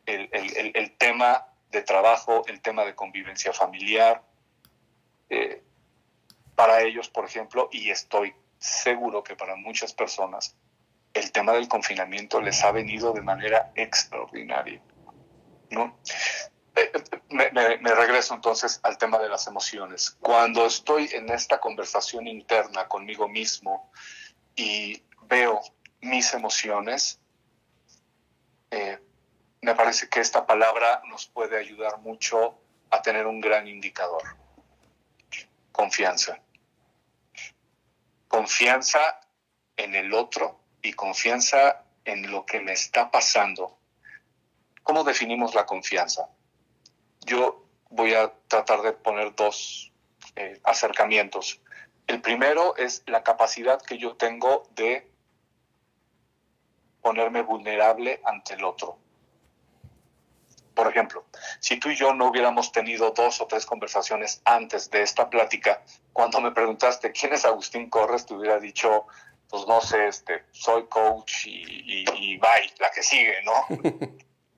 el, el, el tema de trabajo, el tema de convivencia familiar. Eh, para ellos, por ejemplo, y estoy seguro que para muchas personas, el tema del confinamiento les ha venido de manera extraordinaria. ¿no? Eh, me, me, regreso entonces al tema de las emociones. Cuando estoy en esta conversación interna conmigo mismo y veo mis emociones, eh, me parece que esta palabra nos puede ayudar mucho a tener un gran indicador. Confianza. Confianza en el otro y confianza en lo que me está pasando. ¿Cómo definimos la confianza? Yo voy a tratar de poner dos eh, acercamientos. El primero es la capacidad que yo tengo de ponerme vulnerable ante el otro por ejemplo, si tú y yo no hubiéramos tenido dos o tres conversaciones antes de esta plática, cuando me preguntaste quién es Agustín Corres, te hubiera dicho, pues no sé, este, soy coach y, y, bye, la que sigue, ¿no?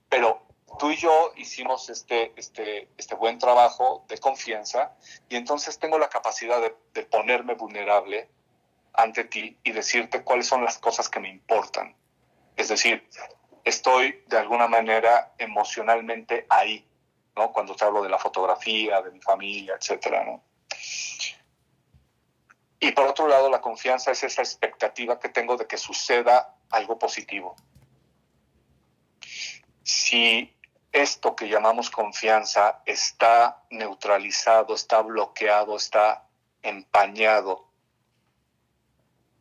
Pero tú y yo hicimos este, este, este buen trabajo de confianza y entonces tengo la capacidad de, de ponerme vulnerable ante ti y decirte cuáles son las cosas que me importan. Es decir, estoy de alguna manera emocionalmente ahí, ¿no? Cuando te hablo de la fotografía, de mi familia, etcétera, ¿no? Y por otro lado, la confianza es esa expectativa que tengo de que suceda algo positivo. Si esto que llamamos confianza está neutralizado, está bloqueado, está empañado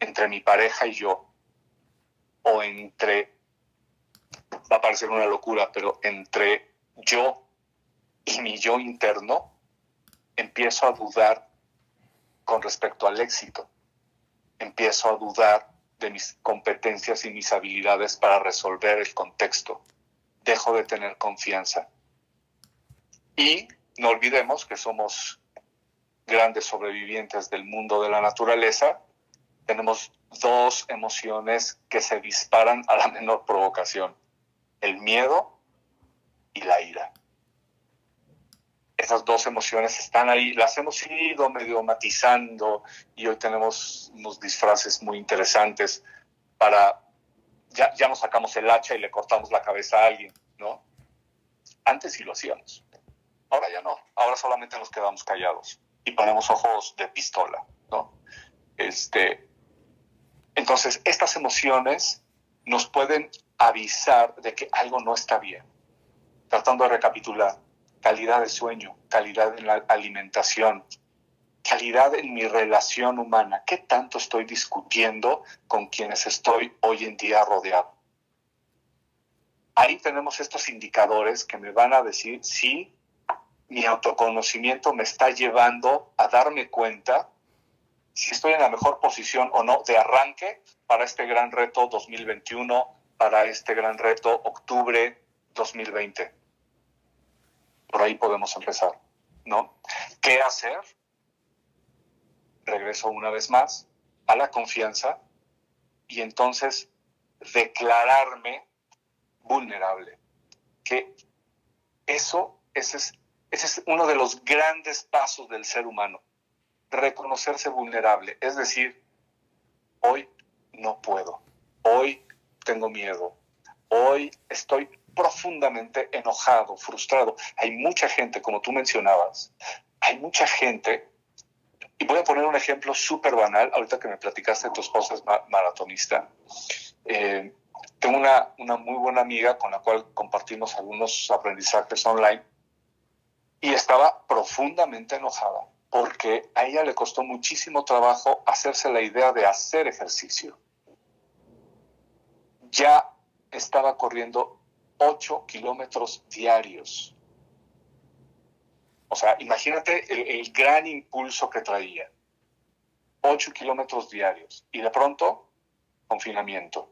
entre mi pareja y yo, o entre va a parecer una locura, pero entre yo y mi yo interno, empiezo a dudar con respecto al éxito. Empiezo a dudar de mis competencias y mis habilidades para resolver el contexto. Dejo de tener confianza. Y no olvidemos que somos grandes sobrevivientes del mundo de la naturaleza. Tenemos dos emociones que se disparan a la menor provocación el miedo y la ira. Esas dos emociones están ahí, las hemos ido medio matizando y hoy tenemos unos disfraces muy interesantes para, ya, ya nos sacamos el hacha y le cortamos la cabeza a alguien, ¿no? Antes sí lo hacíamos, ahora ya no. ahora solamente nos quedamos callados y ponemos ojos de pistola, ¿no? Este, entonces, estas emociones nos pueden avisar de que algo no está bien. Tratando de recapitular, calidad de sueño, calidad en la alimentación, calidad en mi relación humana. ¿Qué tanto estoy discutiendo con quienes estoy hoy en día rodeado? Ahí tenemos estos indicadores que me van a decir si mi autoconocimiento me está llevando a darme cuenta si estoy en la mejor posición o no de arranque para este gran reto 2021, para este gran reto octubre 2020. Por ahí podemos empezar, ¿no? ¿Qué hacer? Regreso una vez más a la confianza y entonces declararme vulnerable. Que eso, ese es, ese es uno de los grandes pasos del ser humano reconocerse vulnerable, es decir, hoy no puedo, hoy tengo miedo, hoy estoy profundamente enojado, frustrado. Hay mucha gente, como tú mencionabas, hay mucha gente, y voy a poner un ejemplo súper banal, ahorita que me platicaste, tu esposa es maratonista. Eh, tengo una muy buena amiga con la cual compartimos algunos aprendizajes online y estaba profundamente enojada porque a ella le costó muchísimo trabajo hacerse la idea de hacer ejercicio. Ya estaba corriendo 8 kilómetros diarios. O sea, imagínate el, gran impulso que traía. 8 kilómetros diarios. Y de pronto, confinamiento.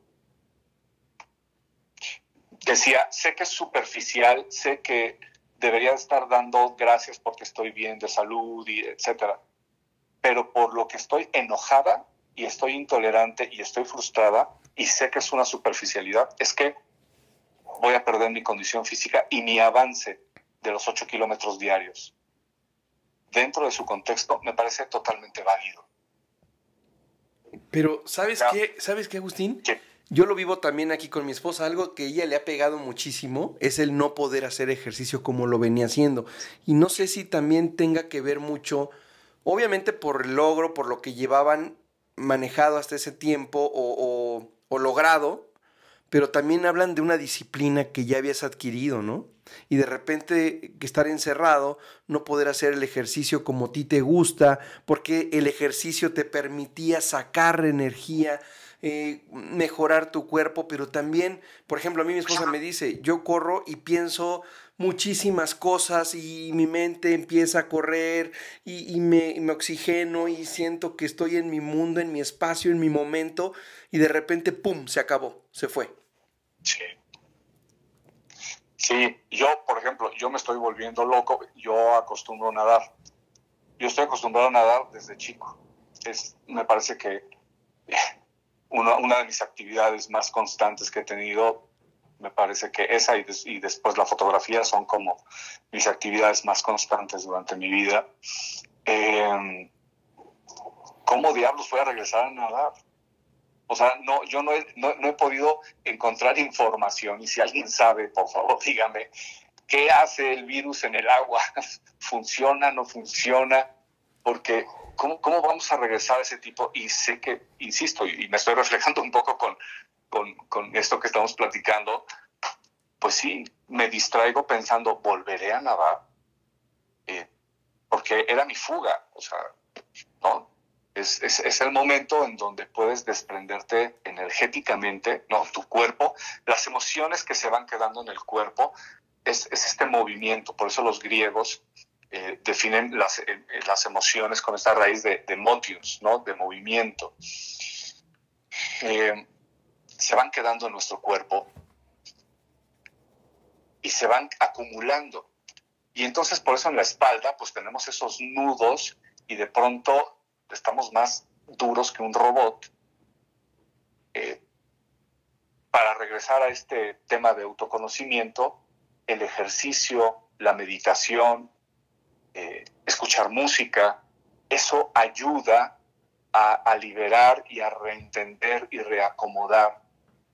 Decía, sé que es superficial, sé que debería estar dando gracias porque estoy bien de salud y etcétera. Pero por lo que estoy enojada y estoy intolerante y estoy frustrada y sé que es una superficialidad, es que voy a perder mi condición física y mi avance de los 8 kilómetros diarios. Dentro de su contexto me parece totalmente válido. Pero, ¿sabes qué? ¿Sabes qué, Agustín? Yo lo vivo también aquí con mi esposa. Algo que ella le ha pegado muchísimo es el no poder hacer ejercicio como lo venía haciendo. Y no sé si también tenga que ver mucho, obviamente por el logro, por lo que llevaban manejado hasta ese tiempo o, logrado, pero también hablan de una disciplina que ya habías adquirido, ¿no? Y de repente estar encerrado, no poder hacer el ejercicio como a ti te gusta, porque el ejercicio te permitía sacar energía, eh, mejorar tu cuerpo, pero también, por ejemplo, a mí mi esposa me dice, yo corro y pienso muchísimas cosas y mi mente empieza a correr y, me, me, oxigeno y siento que estoy en mi mundo, en mi espacio, en mi momento y de repente, ¡pum!, se acabó, se fue. Sí. Sí, yo, por ejemplo, yo me estoy volviendo loco, yo acostumbro a nadar. Yo estoy acostumbrado a nadar desde chico. Es, me parece que una, de mis actividades más constantes que he tenido, me parece que esa y, después la fotografía son como mis actividades más constantes durante mi vida. Em, ¿Cómo diablos voy a regresar a nadar? O sea, no, yo no he, no, he podido encontrar información y si alguien sabe, por favor, dígame, ¿qué hace el virus en el agua? ¿Funciona, no funciona? Porque ¿cómo, vamos a regresar a ese tipo? Y sé que, insisto, y me estoy reflejando un poco con, con, esto que estamos platicando, pues sí, me distraigo pensando, volveré a nadar, eh, porque era mi fuga, o sea, ¿no? Es, es, el momento en donde puedes desprenderte energéticamente, ¿no? Tu cuerpo, las emociones que se van quedando en el cuerpo, es, es este movimiento, por eso los griegos eh, definen las, eh, eh, las, emociones con esta raíz de, de motius, ¿no? de movimiento. Se van quedando en nuestro cuerpo y se van acumulando. Y entonces por eso en la espalda pues tenemos esos nudos y de pronto estamos más duros que un robot. para regresar a este tema de autoconocimiento, el ejercicio, la meditación, eh, escuchar música, eso ayuda a, liberar y a reentender y reacomodar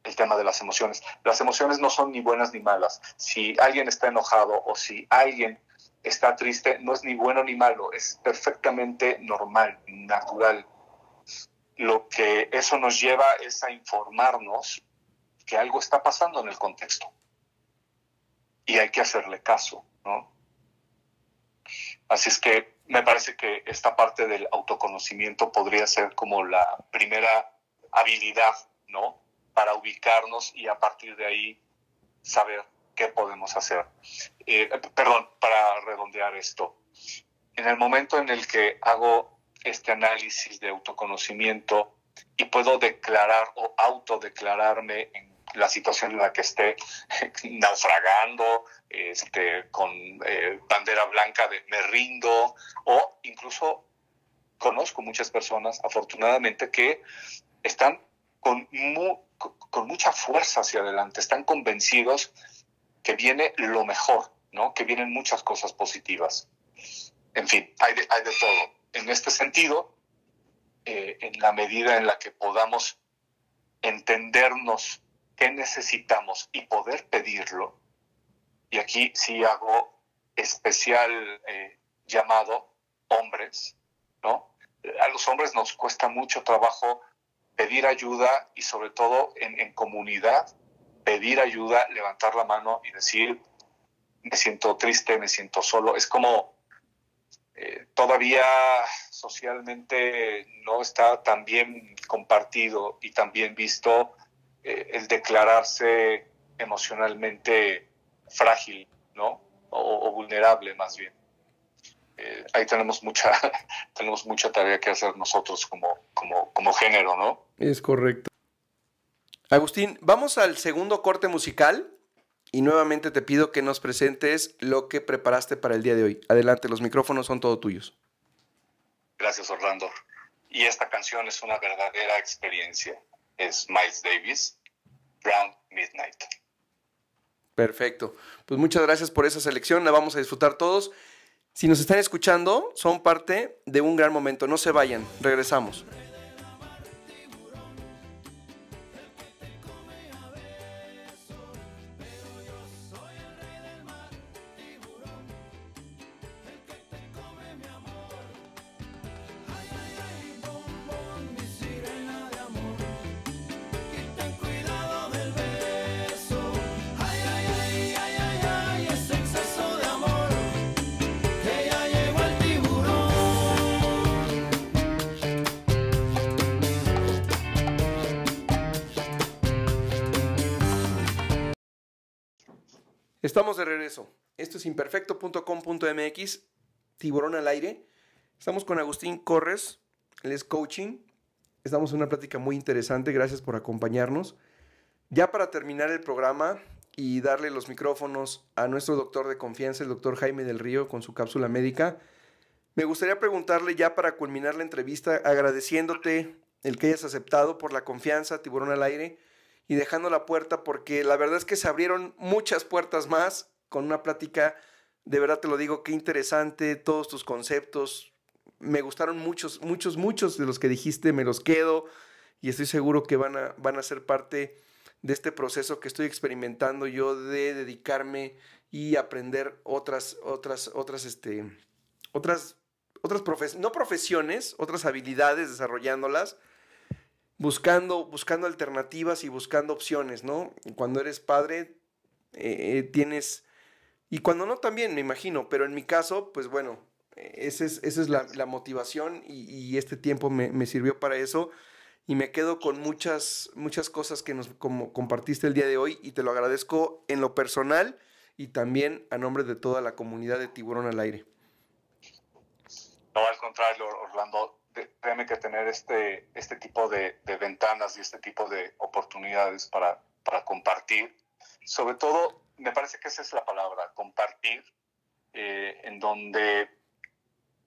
el tema de las emociones. Las emociones no son ni buenas ni malas. Si alguien está enojado o si alguien está triste, no es ni bueno ni malo, es perfectamente normal, natural. Lo que eso nos lleva es a informarnos que algo está pasando en el contexto y hay que hacerle caso, ¿no? Así es que me parece que esta parte del autoconocimiento podría ser como la primera habilidad, ¿no? Para ubicarnos y a partir de ahí saber qué podemos hacer. Eh, perdón, para redondear esto. En el momento en el que hago este análisis de autoconocimiento y puedo declarar o autodeclararme en la situación en la que esté naufragando, este, con eh, bandera blanca de me rindo, o incluso conozco muchas personas, afortunadamente, que están con, con mucha fuerza hacia adelante, están convencidos que viene lo mejor, ¿no? que vienen muchas cosas positivas. En fin, hay de, hay de todo. En este sentido, eh, en la medida en la que podamos entendernos qué necesitamos y poder pedirlo, y aquí sí hago especial eh, llamado hombres, ¿no? A los hombres nos cuesta mucho trabajo pedir ayuda y sobre todo en, comunidad, pedir ayuda, levantar la mano y decir, me siento triste, me siento solo. Es como eh, todavía socialmente no está tan bien compartido y tan bien visto eh, el declararse emocionalmente frágil, ¿no? O, vulnerable más bien. Eh, ahí tenemos mucha, tenemos mucha tarea que hacer nosotros como, como, como género, ¿no? Es correcto. Agustín, vamos al segundo corte musical y nuevamente te pido que nos presentes lo que preparaste para el día de hoy. Adelante, los micrófonos son todos tuyos. Gracias, Orlando. Y esta canción es una verdadera experiencia. Es Miles Davis, Brown Midnight. Perfecto. Pues muchas gracias por esa selección. La vamos a disfrutar todos. Si nos están escuchando, son parte de un gran momento. No se vayan. Regresamos. Estamos de regreso. Esto es imperfecto.com.mx, tiburón al aire. Estamos con Agustín Corres, él es coaching. Estamos en una plática muy interesante, gracias por acompañarnos. Ya para terminar el programa y darle los micrófonos a nuestro doctor de confianza, el doctor Jaime del Río, con su cápsula médica, me gustaría preguntarle ya para culminar la entrevista, agradeciéndote el que hayas aceptado por la confianza, tiburón al aire y dejando la puerta porque la verdad es que se abrieron muchas puertas más con una plática, de verdad te lo digo, qué interesante, todos tus conceptos, me gustaron muchos, muchos, muchos de los que dijiste, me los quedo y estoy seguro que van a, van a ser parte de este proceso que estoy experimentando yo de dedicarme y aprender otras, otras, otras, este, otras, otras profesiones, no profesiones, otras habilidades, desarrollándolas, buscando, buscando alternativas y buscando opciones, ¿no? Cuando eres padre, eh, eh, tienes... Y cuando no también, me imagino, pero en mi caso, pues bueno, esa es, esa es la, motivación y, este tiempo me, sirvió para eso y me quedo con muchas, muchas cosas que nos como compartiste el día de hoy y te lo agradezco en lo personal y también a nombre de toda la comunidad de Tiburón al Aire. No, al contrario, Orlando, créeme que tener este, este tipo de, ventanas y este tipo de oportunidades para, para compartir, sobre todo, me parece que esa es la palabra, compartir, eh, en donde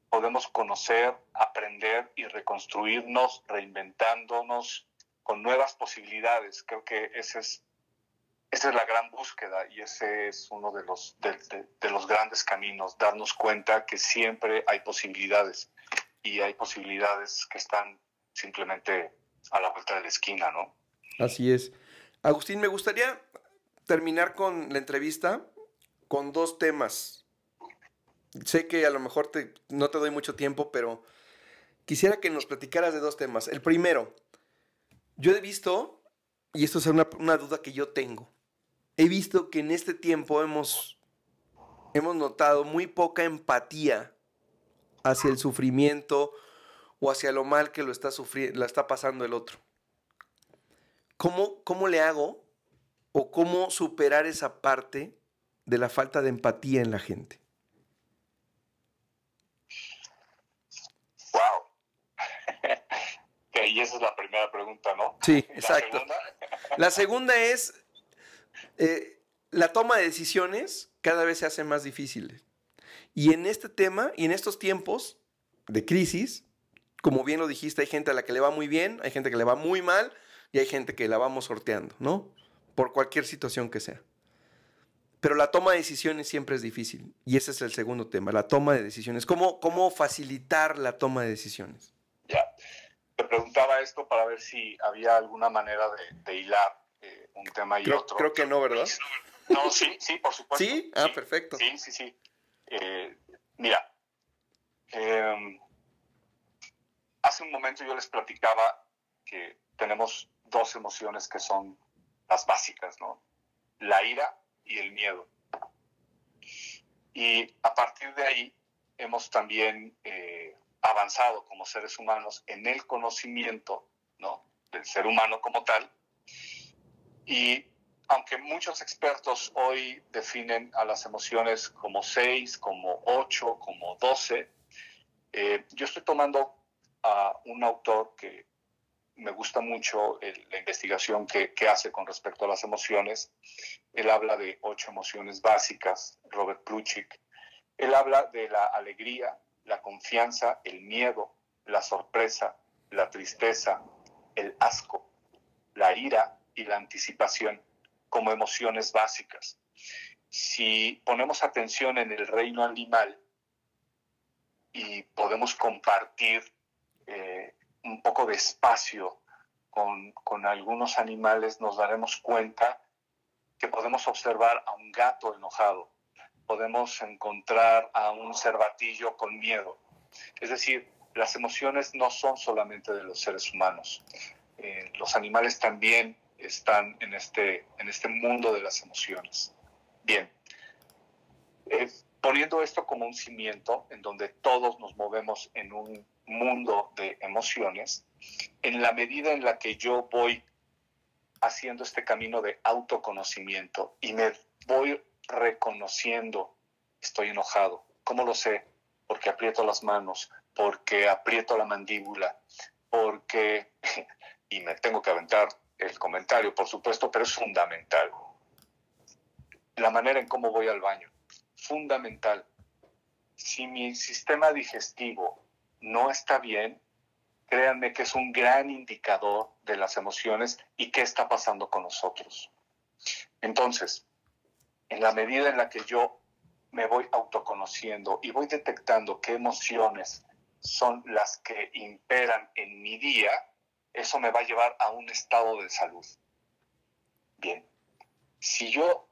podemos conocer, aprender y reconstruirnos, reinventándonos con nuevas posibilidades. Creo que ese es, esa es la gran búsqueda y ese es uno de los, de los grandes caminos, darnos cuenta que siempre hay posibilidades y hay posibilidades que están simplemente a la vuelta de la esquina, ¿no? Así es. Agustín, me gustaría terminar con la entrevista con dos temas. sé que a lo mejor te, no te doy mucho tiempo, pero quisiera que nos platicaras de dos temas. El primero, yo he visto, y esto es una, una duda que yo tengo, he visto que en este tiempo hemos, hemos notado muy poca empatía hacia el sufrimiento o hacia lo mal que lo está, sufriendo, la está pasando el otro. ¿Cómo, ¿Cómo le hago o cómo superar esa parte de la falta de empatía en la gente? Wow. y esa es la primera pregunta, ¿no? Sí, exacto. ¿La segunda? la segunda es, eh, la toma de decisiones cada vez se hace más difícil. Y en este tema y en estos tiempos de crisis, como bien lo dijiste, hay gente a la que le va muy bien, hay gente que le va muy mal y hay gente que la vamos sorteando, ¿no? Por cualquier situación que sea. Pero la toma de decisiones siempre es difícil. Y ese es el segundo tema, la toma de decisiones. ¿Cómo, cómo facilitar la toma de decisiones? Ya. Te preguntaba esto para ver si había alguna manera de, hilar eh, un tema y otro. Creo que no, ¿verdad? No, sí, sí, por supuesto. ¿Sí? Ah, perfecto. Sí, sí, sí. Eh, mira, em, hace un momento yo les platicaba que tenemos dos emociones que son las básicas, ¿no? La ira y el miedo. Y a partir de ahí hemos también eh, avanzado como seres humanos en el conocimiento, ¿no? Del ser humano como tal. Y aunque muchos expertos hoy definen a las emociones como seis, como ocho, como doce, eh, yo estoy tomando a un autor que me gusta mucho la investigación que, hace con respecto a las emociones. Él habla de ocho emociones básicas, Robert Plutchik. Él habla de la alegría, la confianza, el miedo, la sorpresa, la tristeza, el asco, la ira y la anticipación como emociones básicas. Si ponemos atención en el reino animal y podemos compartir eh, un poco de espacio con, algunos animales, nos daremos cuenta que podemos observar a un gato enojado, podemos encontrar a un cervatillo con miedo. Es decir, las emociones no son solamente de los seres humanos. Eh, los animales también están en este, en este mundo de las emociones. Bien, eh, poniendo esto como un cimiento en donde todos nos movemos en un mundo de emociones, en la medida en la que yo voy haciendo este camino de autoconocimiento y me voy reconociendo, estoy enojado. ¿Cómo lo sé? Porque aprieto las manos, porque aprieto la mandíbula, porque, y me tengo que aventar el comentario, por supuesto, pero es fundamental. La manera en cómo voy al baño, fundamental. Si mi sistema digestivo no está bien, créanme que es un gran indicador de las emociones y qué está pasando con nosotros. Entonces, en la medida en la que yo me voy autoconociendo y voy detectando qué emociones son las que imperan en mi día, eso me va a llevar a un estado de salud. Bien, si yo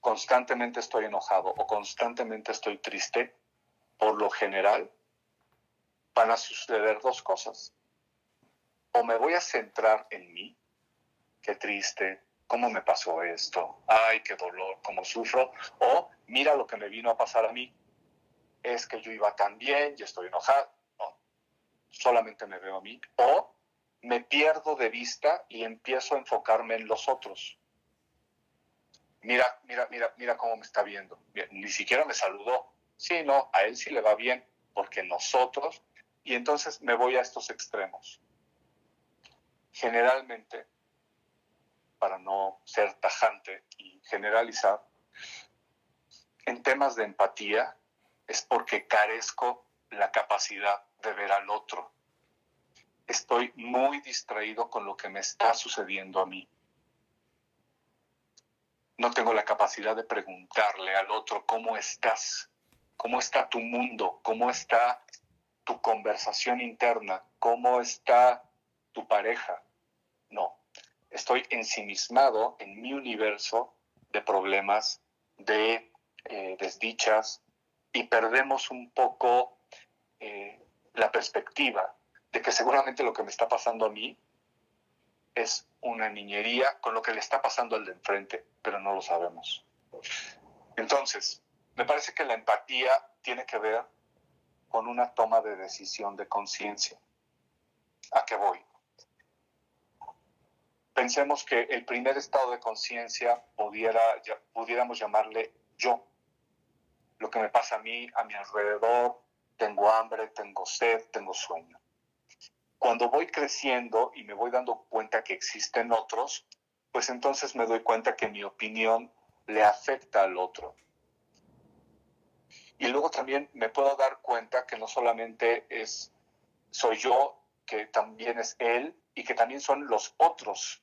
constantemente estoy enojado o constantemente estoy triste, por lo general van a suceder dos cosas. O me voy a centrar en mí, qué triste, cómo me pasó esto, ay, qué dolor, cómo sufro, o mira lo que me vino a pasar a mí, es que yo iba tan bien y estoy enojado, no, solamente me veo a mí, o me pierdo de vista y empiezo a enfocarme en los otros. Mira, mira, mira, mira cómo me está viendo. Ni siquiera me saludó. Sí, no, a él sí le va bien, porque nosotros, y entonces me voy a estos extremos. Generalmente, para no ser tajante y generalizar, en temas de empatía es porque carezco la capacidad de ver al otro estoy muy distraído con lo que me está sucediendo a mí. No tengo la capacidad de preguntarle al otro cómo estás, cómo está tu mundo, cómo está tu conversación interna, cómo está tu pareja. No, estoy ensimismado en mi universo de problemas, de eh, desdichas, y perdemos un poco eh, la perspectiva que seguramente lo que me está pasando a mí es una niñería con lo que le está pasando al de enfrente, pero no lo sabemos. Entonces, me parece que la empatía tiene que ver con una toma de decisión de conciencia. ¿A qué voy? Pensemos que el primer estado de conciencia pudiera, pudiéramos llamarle yo. Lo que me pasa a mí, a mi alrededor, tengo hambre, tengo sed, tengo sueño. Cuando voy creciendo y me voy dando cuenta que existen otros, pues entonces me doy cuenta que mi opinión le afecta al otro. Y luego también me puedo dar cuenta que no solamente es soy yo, que también es él y que también son los otros,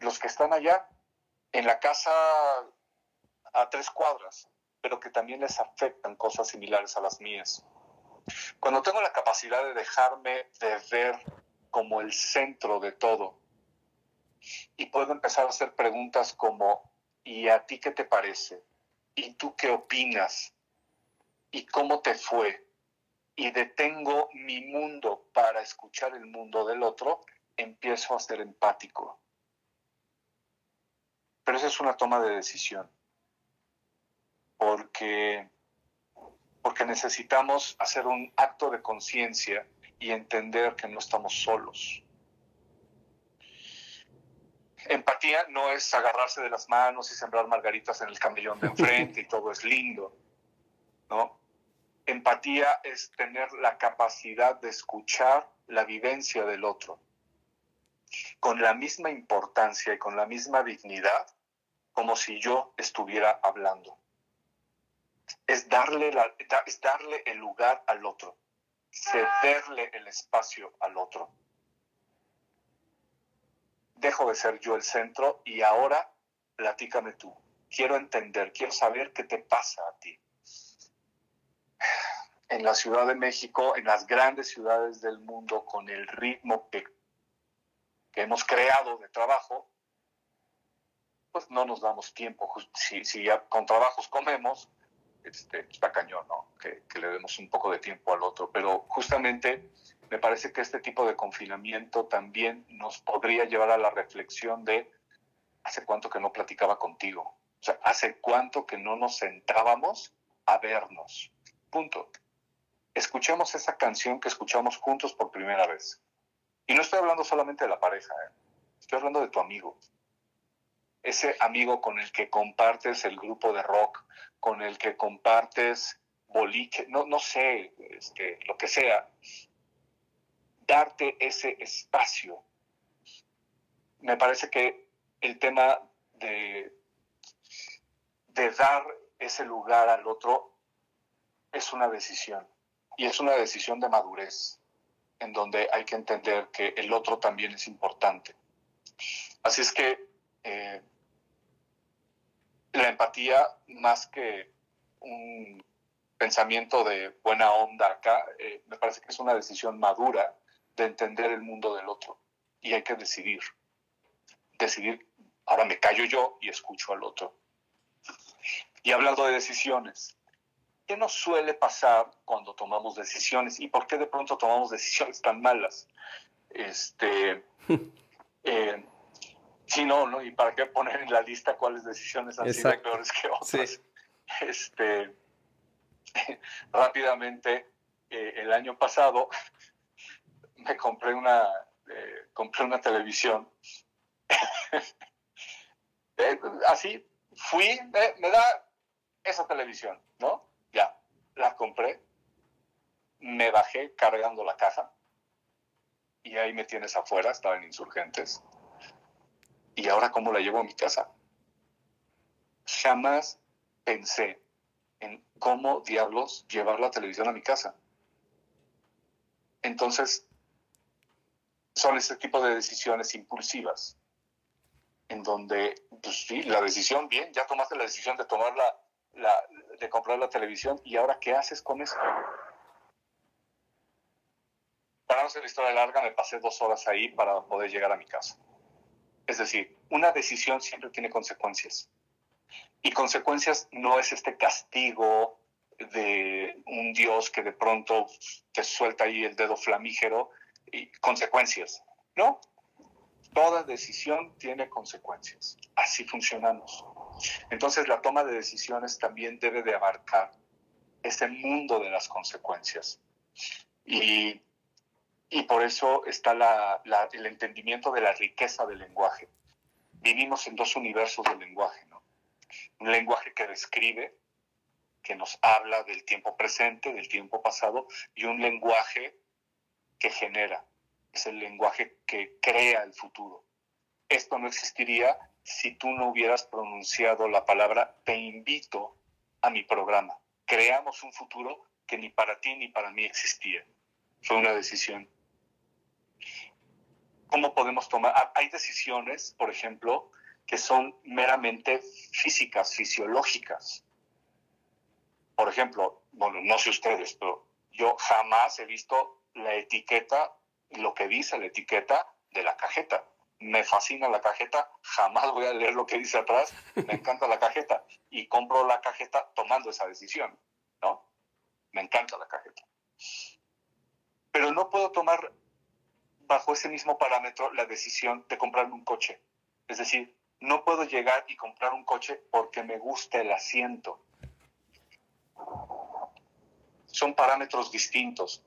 los que están allá en la casa a tres cuadras, pero que también les afectan cosas similares a las mías. Cuando tengo la capacidad de dejarme de ver como el centro de todo y puedo empezar a hacer preguntas como ¿y a ti qué te parece? ¿Y tú qué opinas? ¿Y cómo te fue? Y detengo mi mundo para escuchar el mundo del otro, empiezo a ser empático. Pero esa es una toma de decisión. Porque porque necesitamos hacer un acto de conciencia y entender que no estamos solos. Empatía no es agarrarse de las manos y sembrar margaritas en el camellón de enfrente y todo es lindo, ¿no? Empatía es tener la capacidad de escuchar la vivencia del otro con la misma importancia y con la misma dignidad como si yo estuviera hablando es darle, la, es darle el lugar al otro, cederle el espacio al otro. Dejo de ser yo el centro y ahora platícame tú. Quiero entender, quiero saber qué te pasa a ti. En la Ciudad de México, en las grandes ciudades del mundo, con el ritmo que, hemos creado de trabajo, pues no nos damos tiempo. Si, si ya con trabajos comemos, este, está ¿no? Que, le demos un poco de tiempo al otro. Pero justamente me parece que este tipo de confinamiento también nos podría llevar a la reflexión de hace cuánto que no platicaba contigo. O sea, hace cuánto que no nos sentábamos a vernos. Punto. Escuchemos esa canción que escuchamos juntos por primera vez. Y no estoy hablando solamente de la pareja, ¿eh? estoy hablando de tu amigo, ese amigo con el que compartes el grupo de rock, con el que compartes boliche, no, no sé, este, lo que sea, darte ese espacio. Me parece que el tema de, de dar ese lugar al otro es una decisión y es una decisión de madurez en donde hay que entender que el otro también es importante. Así es que eh, la empatía, más que un pensamiento de buena onda acá, eh, me parece que es una decisión madura de entender el mundo del otro. Y hay que decidir. Decidir, ahora me callo yo y escucho al otro. Y hablando de decisiones, ¿qué nos suele pasar cuando tomamos decisiones? ¿Y por qué de pronto tomamos decisiones tan malas? Este, eh, Sí, no, no, y para qué poner en la lista cuáles decisiones han sido peores que otras. Este, rápidamente, eh, el año pasado me compré una, eh, compré una televisión. Eh, así, fui, me da esa televisión, ¿no? Ya, la compré, me bajé cargando la caja y ahí me tienes afuera, estaba en Insurgentes ¿Y ahora cómo la llevo a mi casa? Jamás pensé en cómo diablos llevar la televisión a mi casa. Entonces, son ese tipo de decisiones impulsivas, en donde, pues sí, la decisión, bien, ya tomaste la decisión de tomar la, de comprar la televisión, y ahora, ¿qué haces con eso? Para no hacer la historia larga, me pasé dos horas ahí para poder llegar a mi casa. Es decir, una decisión siempre tiene consecuencias. Y consecuencias no es este castigo de un Dios que de pronto te suelta ahí el dedo flamígero y consecuencias. No, toda decisión tiene consecuencias. Así funcionamos. Entonces la toma de decisiones también debe de abarcar ese mundo de las consecuencias. Y, por eso está el entendimiento de la riqueza del lenguaje. Vivimos en dos universos del lenguaje, ¿no? Un lenguaje que describe, que nos habla del tiempo presente, del tiempo pasado, y un lenguaje que genera, es el lenguaje que crea el futuro. Esto no existiría si tú no hubieras pronunciado la palabra te invito a mi programa. Creamos un futuro que ni para ti ni para mí existía. Fue una decisión. ¿Cómo podemos tomar? Ah, hay decisiones, por ejemplo, que son meramente físicas, fisiológicas. Por ejemplo, bueno, no sé ustedes, pero yo jamás he visto la etiqueta, lo que dice la etiqueta de la cajeta. Me fascina la cajeta, jamás voy a leer lo que dice atrás, me encanta la cajeta y compro la cajeta tomando esa decisión, ¿no? Me encanta la cajeta. Pero no puedo tomar bajo ese mismo parámetro la decisión de comprarme un coche. Es decir, no puedo llegar y comprar un coche porque me gusta el asiento. Son parámetros distintos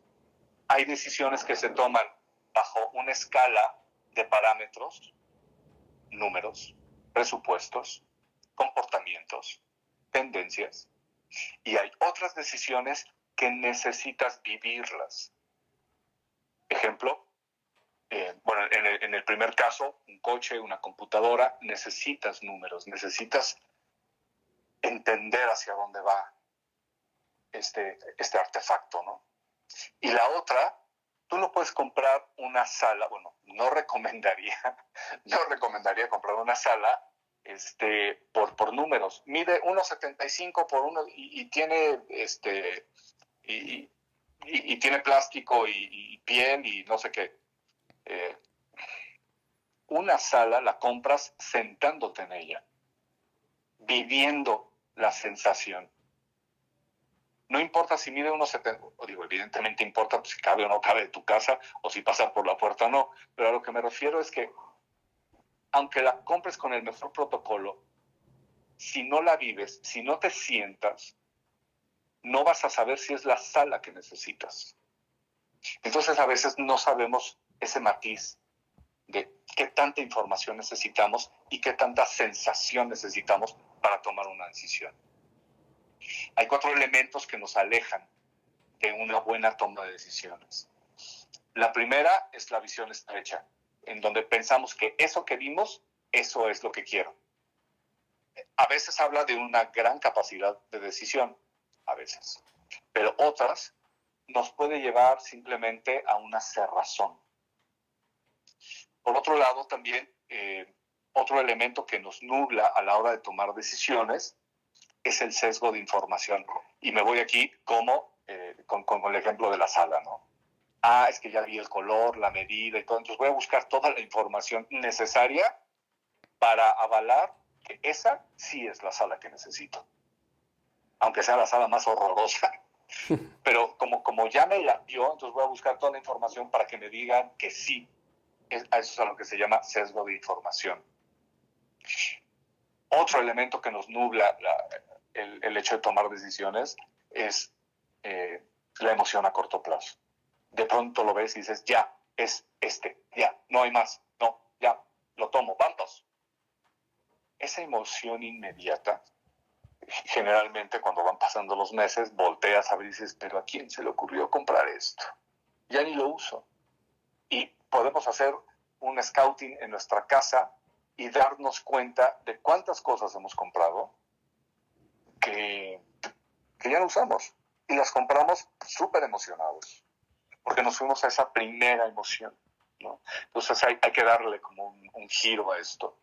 hay decisiones que se toman bajo una escala de parámetros, números, presupuestos, comportamientos, tendencias, y hay otras decisiones que necesitas vivirlas. Ejemplo, eh, bueno, en el, en el, primer caso, un coche, una computadora, necesitas números, necesitas entender hacia dónde va este, este artefacto, ¿no? Y la otra, tú no puedes comprar una sala, bueno, no recomendaría, no recomendaría comprar una sala este, por, por números. Mide 1,75 por uno y, tiene este y, tiene plástico y, piel y no sé qué. Eh, una sala la compras sentándote en ella, viviendo la sensación. No importa si mide unos 70, o digo, evidentemente importa si cabe o no cabe de tu casa, o si pasa por la puerta o no, pero a lo que me refiero es que, aunque la compres con el mejor protocolo, si no la vives, si no te sientas, no vas a saber si es la sala que necesitas. Entonces a veces no sabemos ese matiz de qué tanta información necesitamos y qué tanta sensación necesitamos para tomar una decisión. Hay cuatro elementos que nos alejan de una buena toma de decisiones. La primera es la visión estrecha, en donde pensamos que eso que vimos, eso es lo que quiero. A veces habla de una gran capacidad de decisión, a veces, pero otras nos puede llevar simplemente a una cerrazón. Por otro lado, también eh, otro elemento que nos nubla a la hora de tomar decisiones es el sesgo de información. Y me voy aquí como eh, con, el ejemplo de la sala, ¿no? Ah, es que ya vi el color, la medida y todo. Entonces voy a buscar toda la información necesaria para avalar que esa sí es la sala que necesito. Aunque sea la sala más horrorosa. Pero como, como ya me la dio, entonces voy a buscar toda la información para que me digan que sí. Eso es a lo que se llama sesgo de información. Otro elemento que nos nubla el, hecho de tomar decisiones es eh, la emoción a corto plazo. De pronto lo ves y dices, ya, es este, ya, no hay más, no, ya, lo tomo, vamos. Esa emoción inmediata, generalmente cuando van pasando los meses, volteas a ver y dices, pero ¿a quién se le ocurrió comprar esto? Ya ni lo uso. Y podemos hacer un scouting en nuestra casa y darnos cuenta de cuántas cosas hemos comprado que, que ya no usamos y las compramos súper emocionados porque nos fuimos a esa primera emoción. Entonces hay, que darle como un, un giro a esto.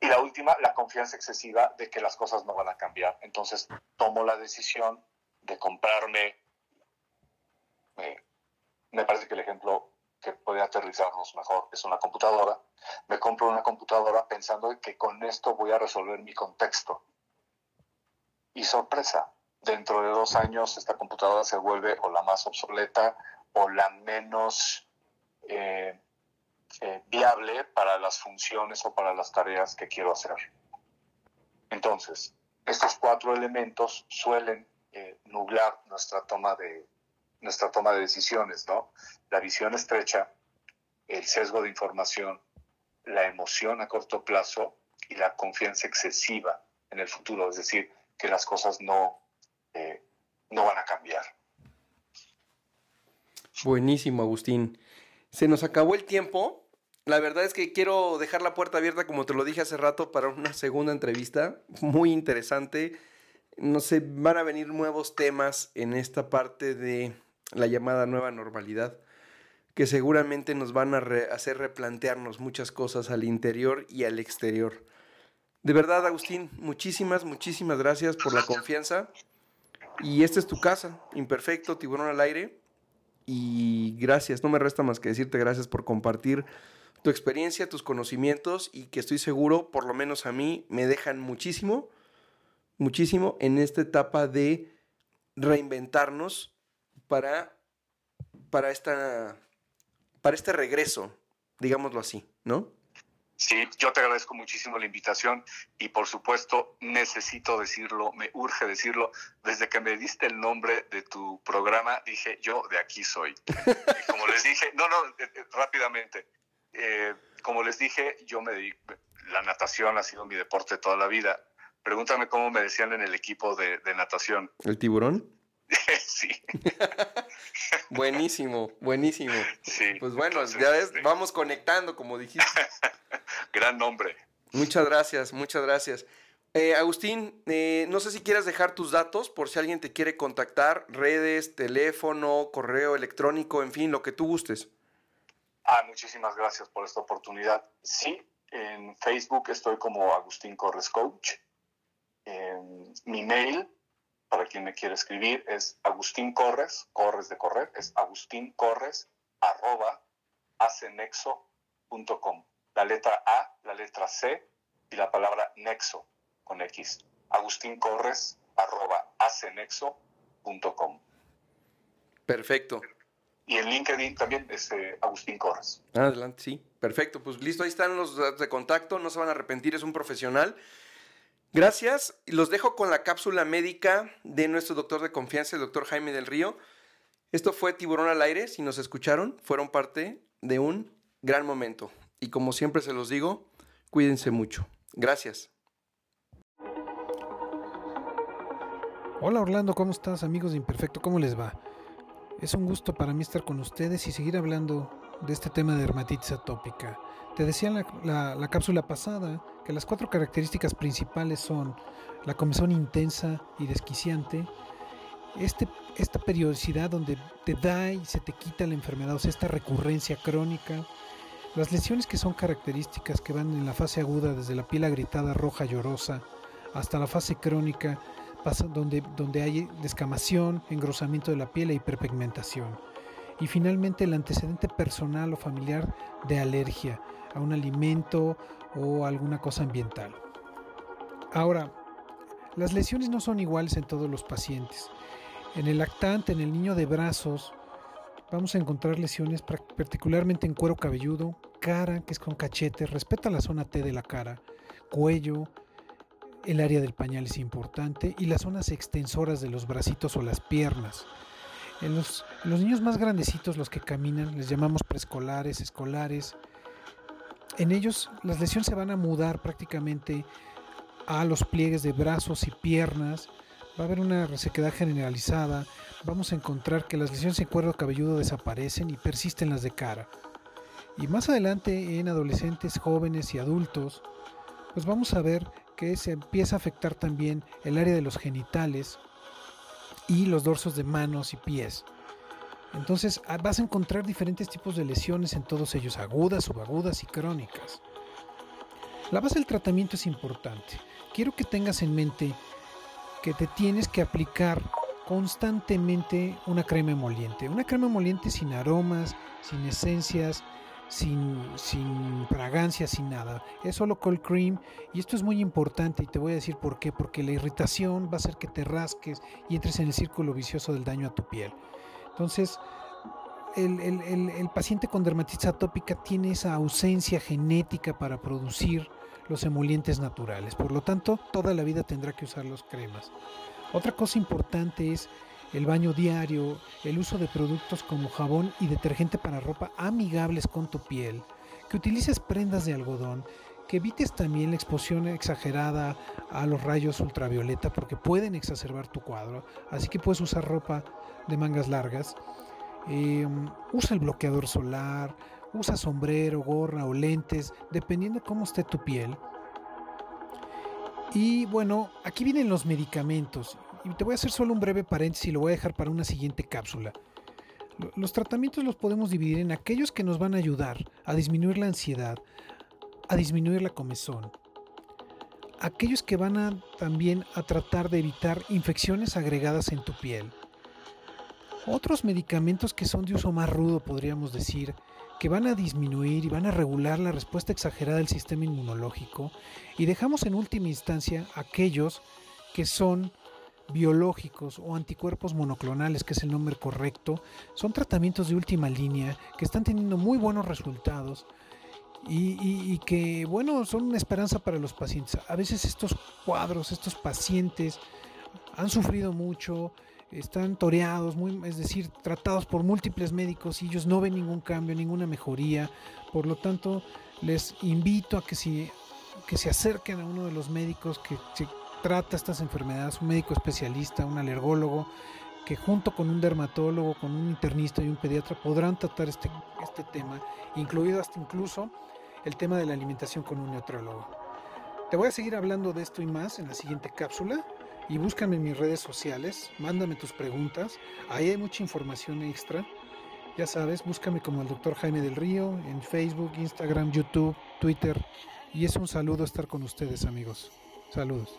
Y la última, la confianza excesiva de que las cosas no van a cambiar. Entonces tomo la decisión de comprarme, eh, me parece que el ejemplo que puede aterrizarnos mejor es una computadora. Me compro una computadora pensando que con esto voy a resolver mi contexto. y sorpresa, dentro de dos años esta computadora se vuelve o la más obsoleta o la menos eh, eh, viable para las funciones o para las tareas que quiero hacer. Entonces, estos cuatro elementos suelen eh, nublar nuestra toma de nuestra toma de decisiones, ¿no? La visión estrecha, el sesgo de información, la emoción a corto plazo y la confianza excesiva en el futuro, es decir, que las cosas no, eh, no van a cambiar. Buenísimo, Agustín. Se nos acabó el tiempo. La verdad es que quiero dejar la puerta abierta, como te lo dije hace rato, para una segunda entrevista muy interesante. No sé, van a venir nuevos temas en esta parte de la llamada nueva normalidad, que seguramente nos van a hacer replantearnos muchas cosas al interior y al exterior. De verdad, Agustín, muchísimas, muchísimas gracias por la confianza. Y esta es tu casa, imperfecto, tiburón al aire. Y gracias, no me resta más que decirte gracias por compartir tu experiencia, tus conocimientos y que estoy seguro, por lo menos a mí, me dejan muchísimo, muchísimo en esta etapa de reinventarnos para, para, esta, para este regreso, digámoslo así, ¿no? Sí, yo te agradezco muchísimo la invitación y por supuesto necesito decirlo, me urge decirlo. Desde que me diste el nombre de tu programa, dije, yo de aquí soy. Y como les dije, no, no, eh, eh, rápidamente. Eh, como les dije, yo me di, la natación ha sido mi deporte toda la vida. Pregúntame cómo me decían en el equipo de, de natación. ¿El tiburón? sí. buenísimo, buenísimo. Sí. Pues bueno, ya ves, vamos conectando, como dijiste. Gran nombre. Muchas gracias, muchas gracias. Eh, Agustín, eh, no sé si quieras dejar tus datos por si alguien te quiere contactar, redes, teléfono, correo electrónico, en fin, lo que tú gustes. Ah, muchísimas gracias por esta oportunidad. Sí, en Facebook estoy como Agustín Corres Coach. mi mail, para quien me quiere escribir, es Agustín Corres, Corres de correr, es Agustín Corres, arroba, acenexo.com la letra A, la letra C y la palabra nexo con X. Agustín Corres, arroba acenexo.com. Perfecto. Y en LinkedIn también es eh, Agustín Corres. Adelante, sí. Perfecto. Pues listo, ahí están los datos de contacto. No se van a arrepentir, es un profesional. Gracias. Los dejo con la cápsula médica de nuestro doctor de confianza, el doctor Jaime del Río. Esto fue Tiburón al Aire. Si nos escucharon, fueron parte de un gran momento. Y como siempre se los digo, cuídense mucho. Gracias. Hola Orlando, ¿cómo estás amigos de Imperfecto? ¿Cómo les va? Es un gusto para mí estar con ustedes y seguir hablando de este tema de dermatitis atópica. Te decía en la, cápsula pasada que las cuatro características principales son la comezón intensa y desquiciante, este, esta periodicidad donde te da y se te quita la enfermedad, o sea, esta recurrencia crónica, las lesiones que son características que van en la fase aguda desde la piel agrietada roja llorosa hasta la fase crónica donde, donde hay descamación, engrosamiento de la piel e hiperpigmentación. Y finalmente el antecedente personal o familiar de alergia a un alimento o alguna cosa ambiental. Ahora, las lesiones no son iguales en todos los pacientes. En el lactante, en el niño de brazos, vamos a encontrar lesiones particularmente en cuero cabelludo, cara, que es con cachete, respeta la zona T de la cara, cuello, el área del pañal es importante y las zonas extensoras de los bracitos o las piernas. En los, los niños más grandecitos, los que caminan, les llamamos preescolares, escolares. En ellos las lesiones se van a mudar prácticamente a los pliegues de brazos y piernas. Va a haber una resequedad generalizada, vamos a encontrar que las lesiones en cuero cabelludo desaparecen y persisten las de cara. Y más adelante en adolescentes, jóvenes y adultos, pues vamos a ver que se empieza a afectar también el área de los genitales y los dorsos de manos y pies. Entonces ah, vas a encontrar diferentes tipos de lesiones en todos ellos, agudas, subagudas y crónicas. La base del tratamiento es importante. Quiero que tengas en mente que te tienes que aplicar constantemente una crema emoliente. Una crema emoliente sin aromas, sin esencias, sin, sin fragancia, sin nada. Es solo cold cream y esto es muy importante y te voy a decir por qué. Porque la irritación va a hacer que te rasques y entres en el círculo vicioso del daño a tu piel. Entonces, el, el, paciente con dermatitis atópica tiene esa ausencia genética para producir los emolientes naturales. Por lo tanto, toda la vida tendrá que usar los cremas. Otra cosa importante es el baño diario, el uso de productos como jabón y detergente para ropa amigables con tu piel, que utilices prendas de algodón, que evites también la exposición exagerada a los rayos ultravioleta porque pueden exacerbar tu cuadro, así que puedes usar ropa de mangas largas. Em, usa el bloqueador solar, usa sombrero, gorra o lentes, dependiendo cómo esté tu piel. Y bueno, aquí vienen los medicamentos. Y te voy a hacer solo un breve paréntesis y lo voy a dejar para una siguiente cápsula. Los tratamientos los podemos dividir en aquellos que nos van a ayudar a disminuir la ansiedad, a disminuir la comezón. Aquellos que van a también a tratar de evitar infecciones agregadas en tu piel. Otros medicamentos que son de uso más rudo, podríamos decir, que van a disminuir y van a regular la respuesta exagerada del sistema inmunológico. Y dejamos en última instancia aquellos que son biológicos o anticuerpos monoclonales, que es el nombre correcto, son tratamientos de última línea que están teniendo muy buenos resultados y, que, bueno, son una esperanza para los pacientes. A veces estos cuadros, estos pacientes han sufrido mucho, están toreados, muy, es decir, tratados por múltiples médicos y ellos no ven ningún cambio, ninguna mejoría. Por lo tanto, les invito a que, si, que se acerquen a uno de los médicos que, trata estas enfermedades, un médico especialista, un alergólogo, que junto con un dermatólogo, con un internista y un pediatra podrán tratar este, este tema, incluido hasta incluso el tema de la alimentación con un neutrólogo. Te voy a seguir hablando de esto y más en la siguiente cápsula y búscame en mis redes sociales, mándame tus preguntas, ahí hay mucha información extra. Ya sabes, búscame como el doctor Jaime del Río en Facebook, Instagram, YouTube, Twitter. Y es un saludo estar con ustedes amigos. Saludos.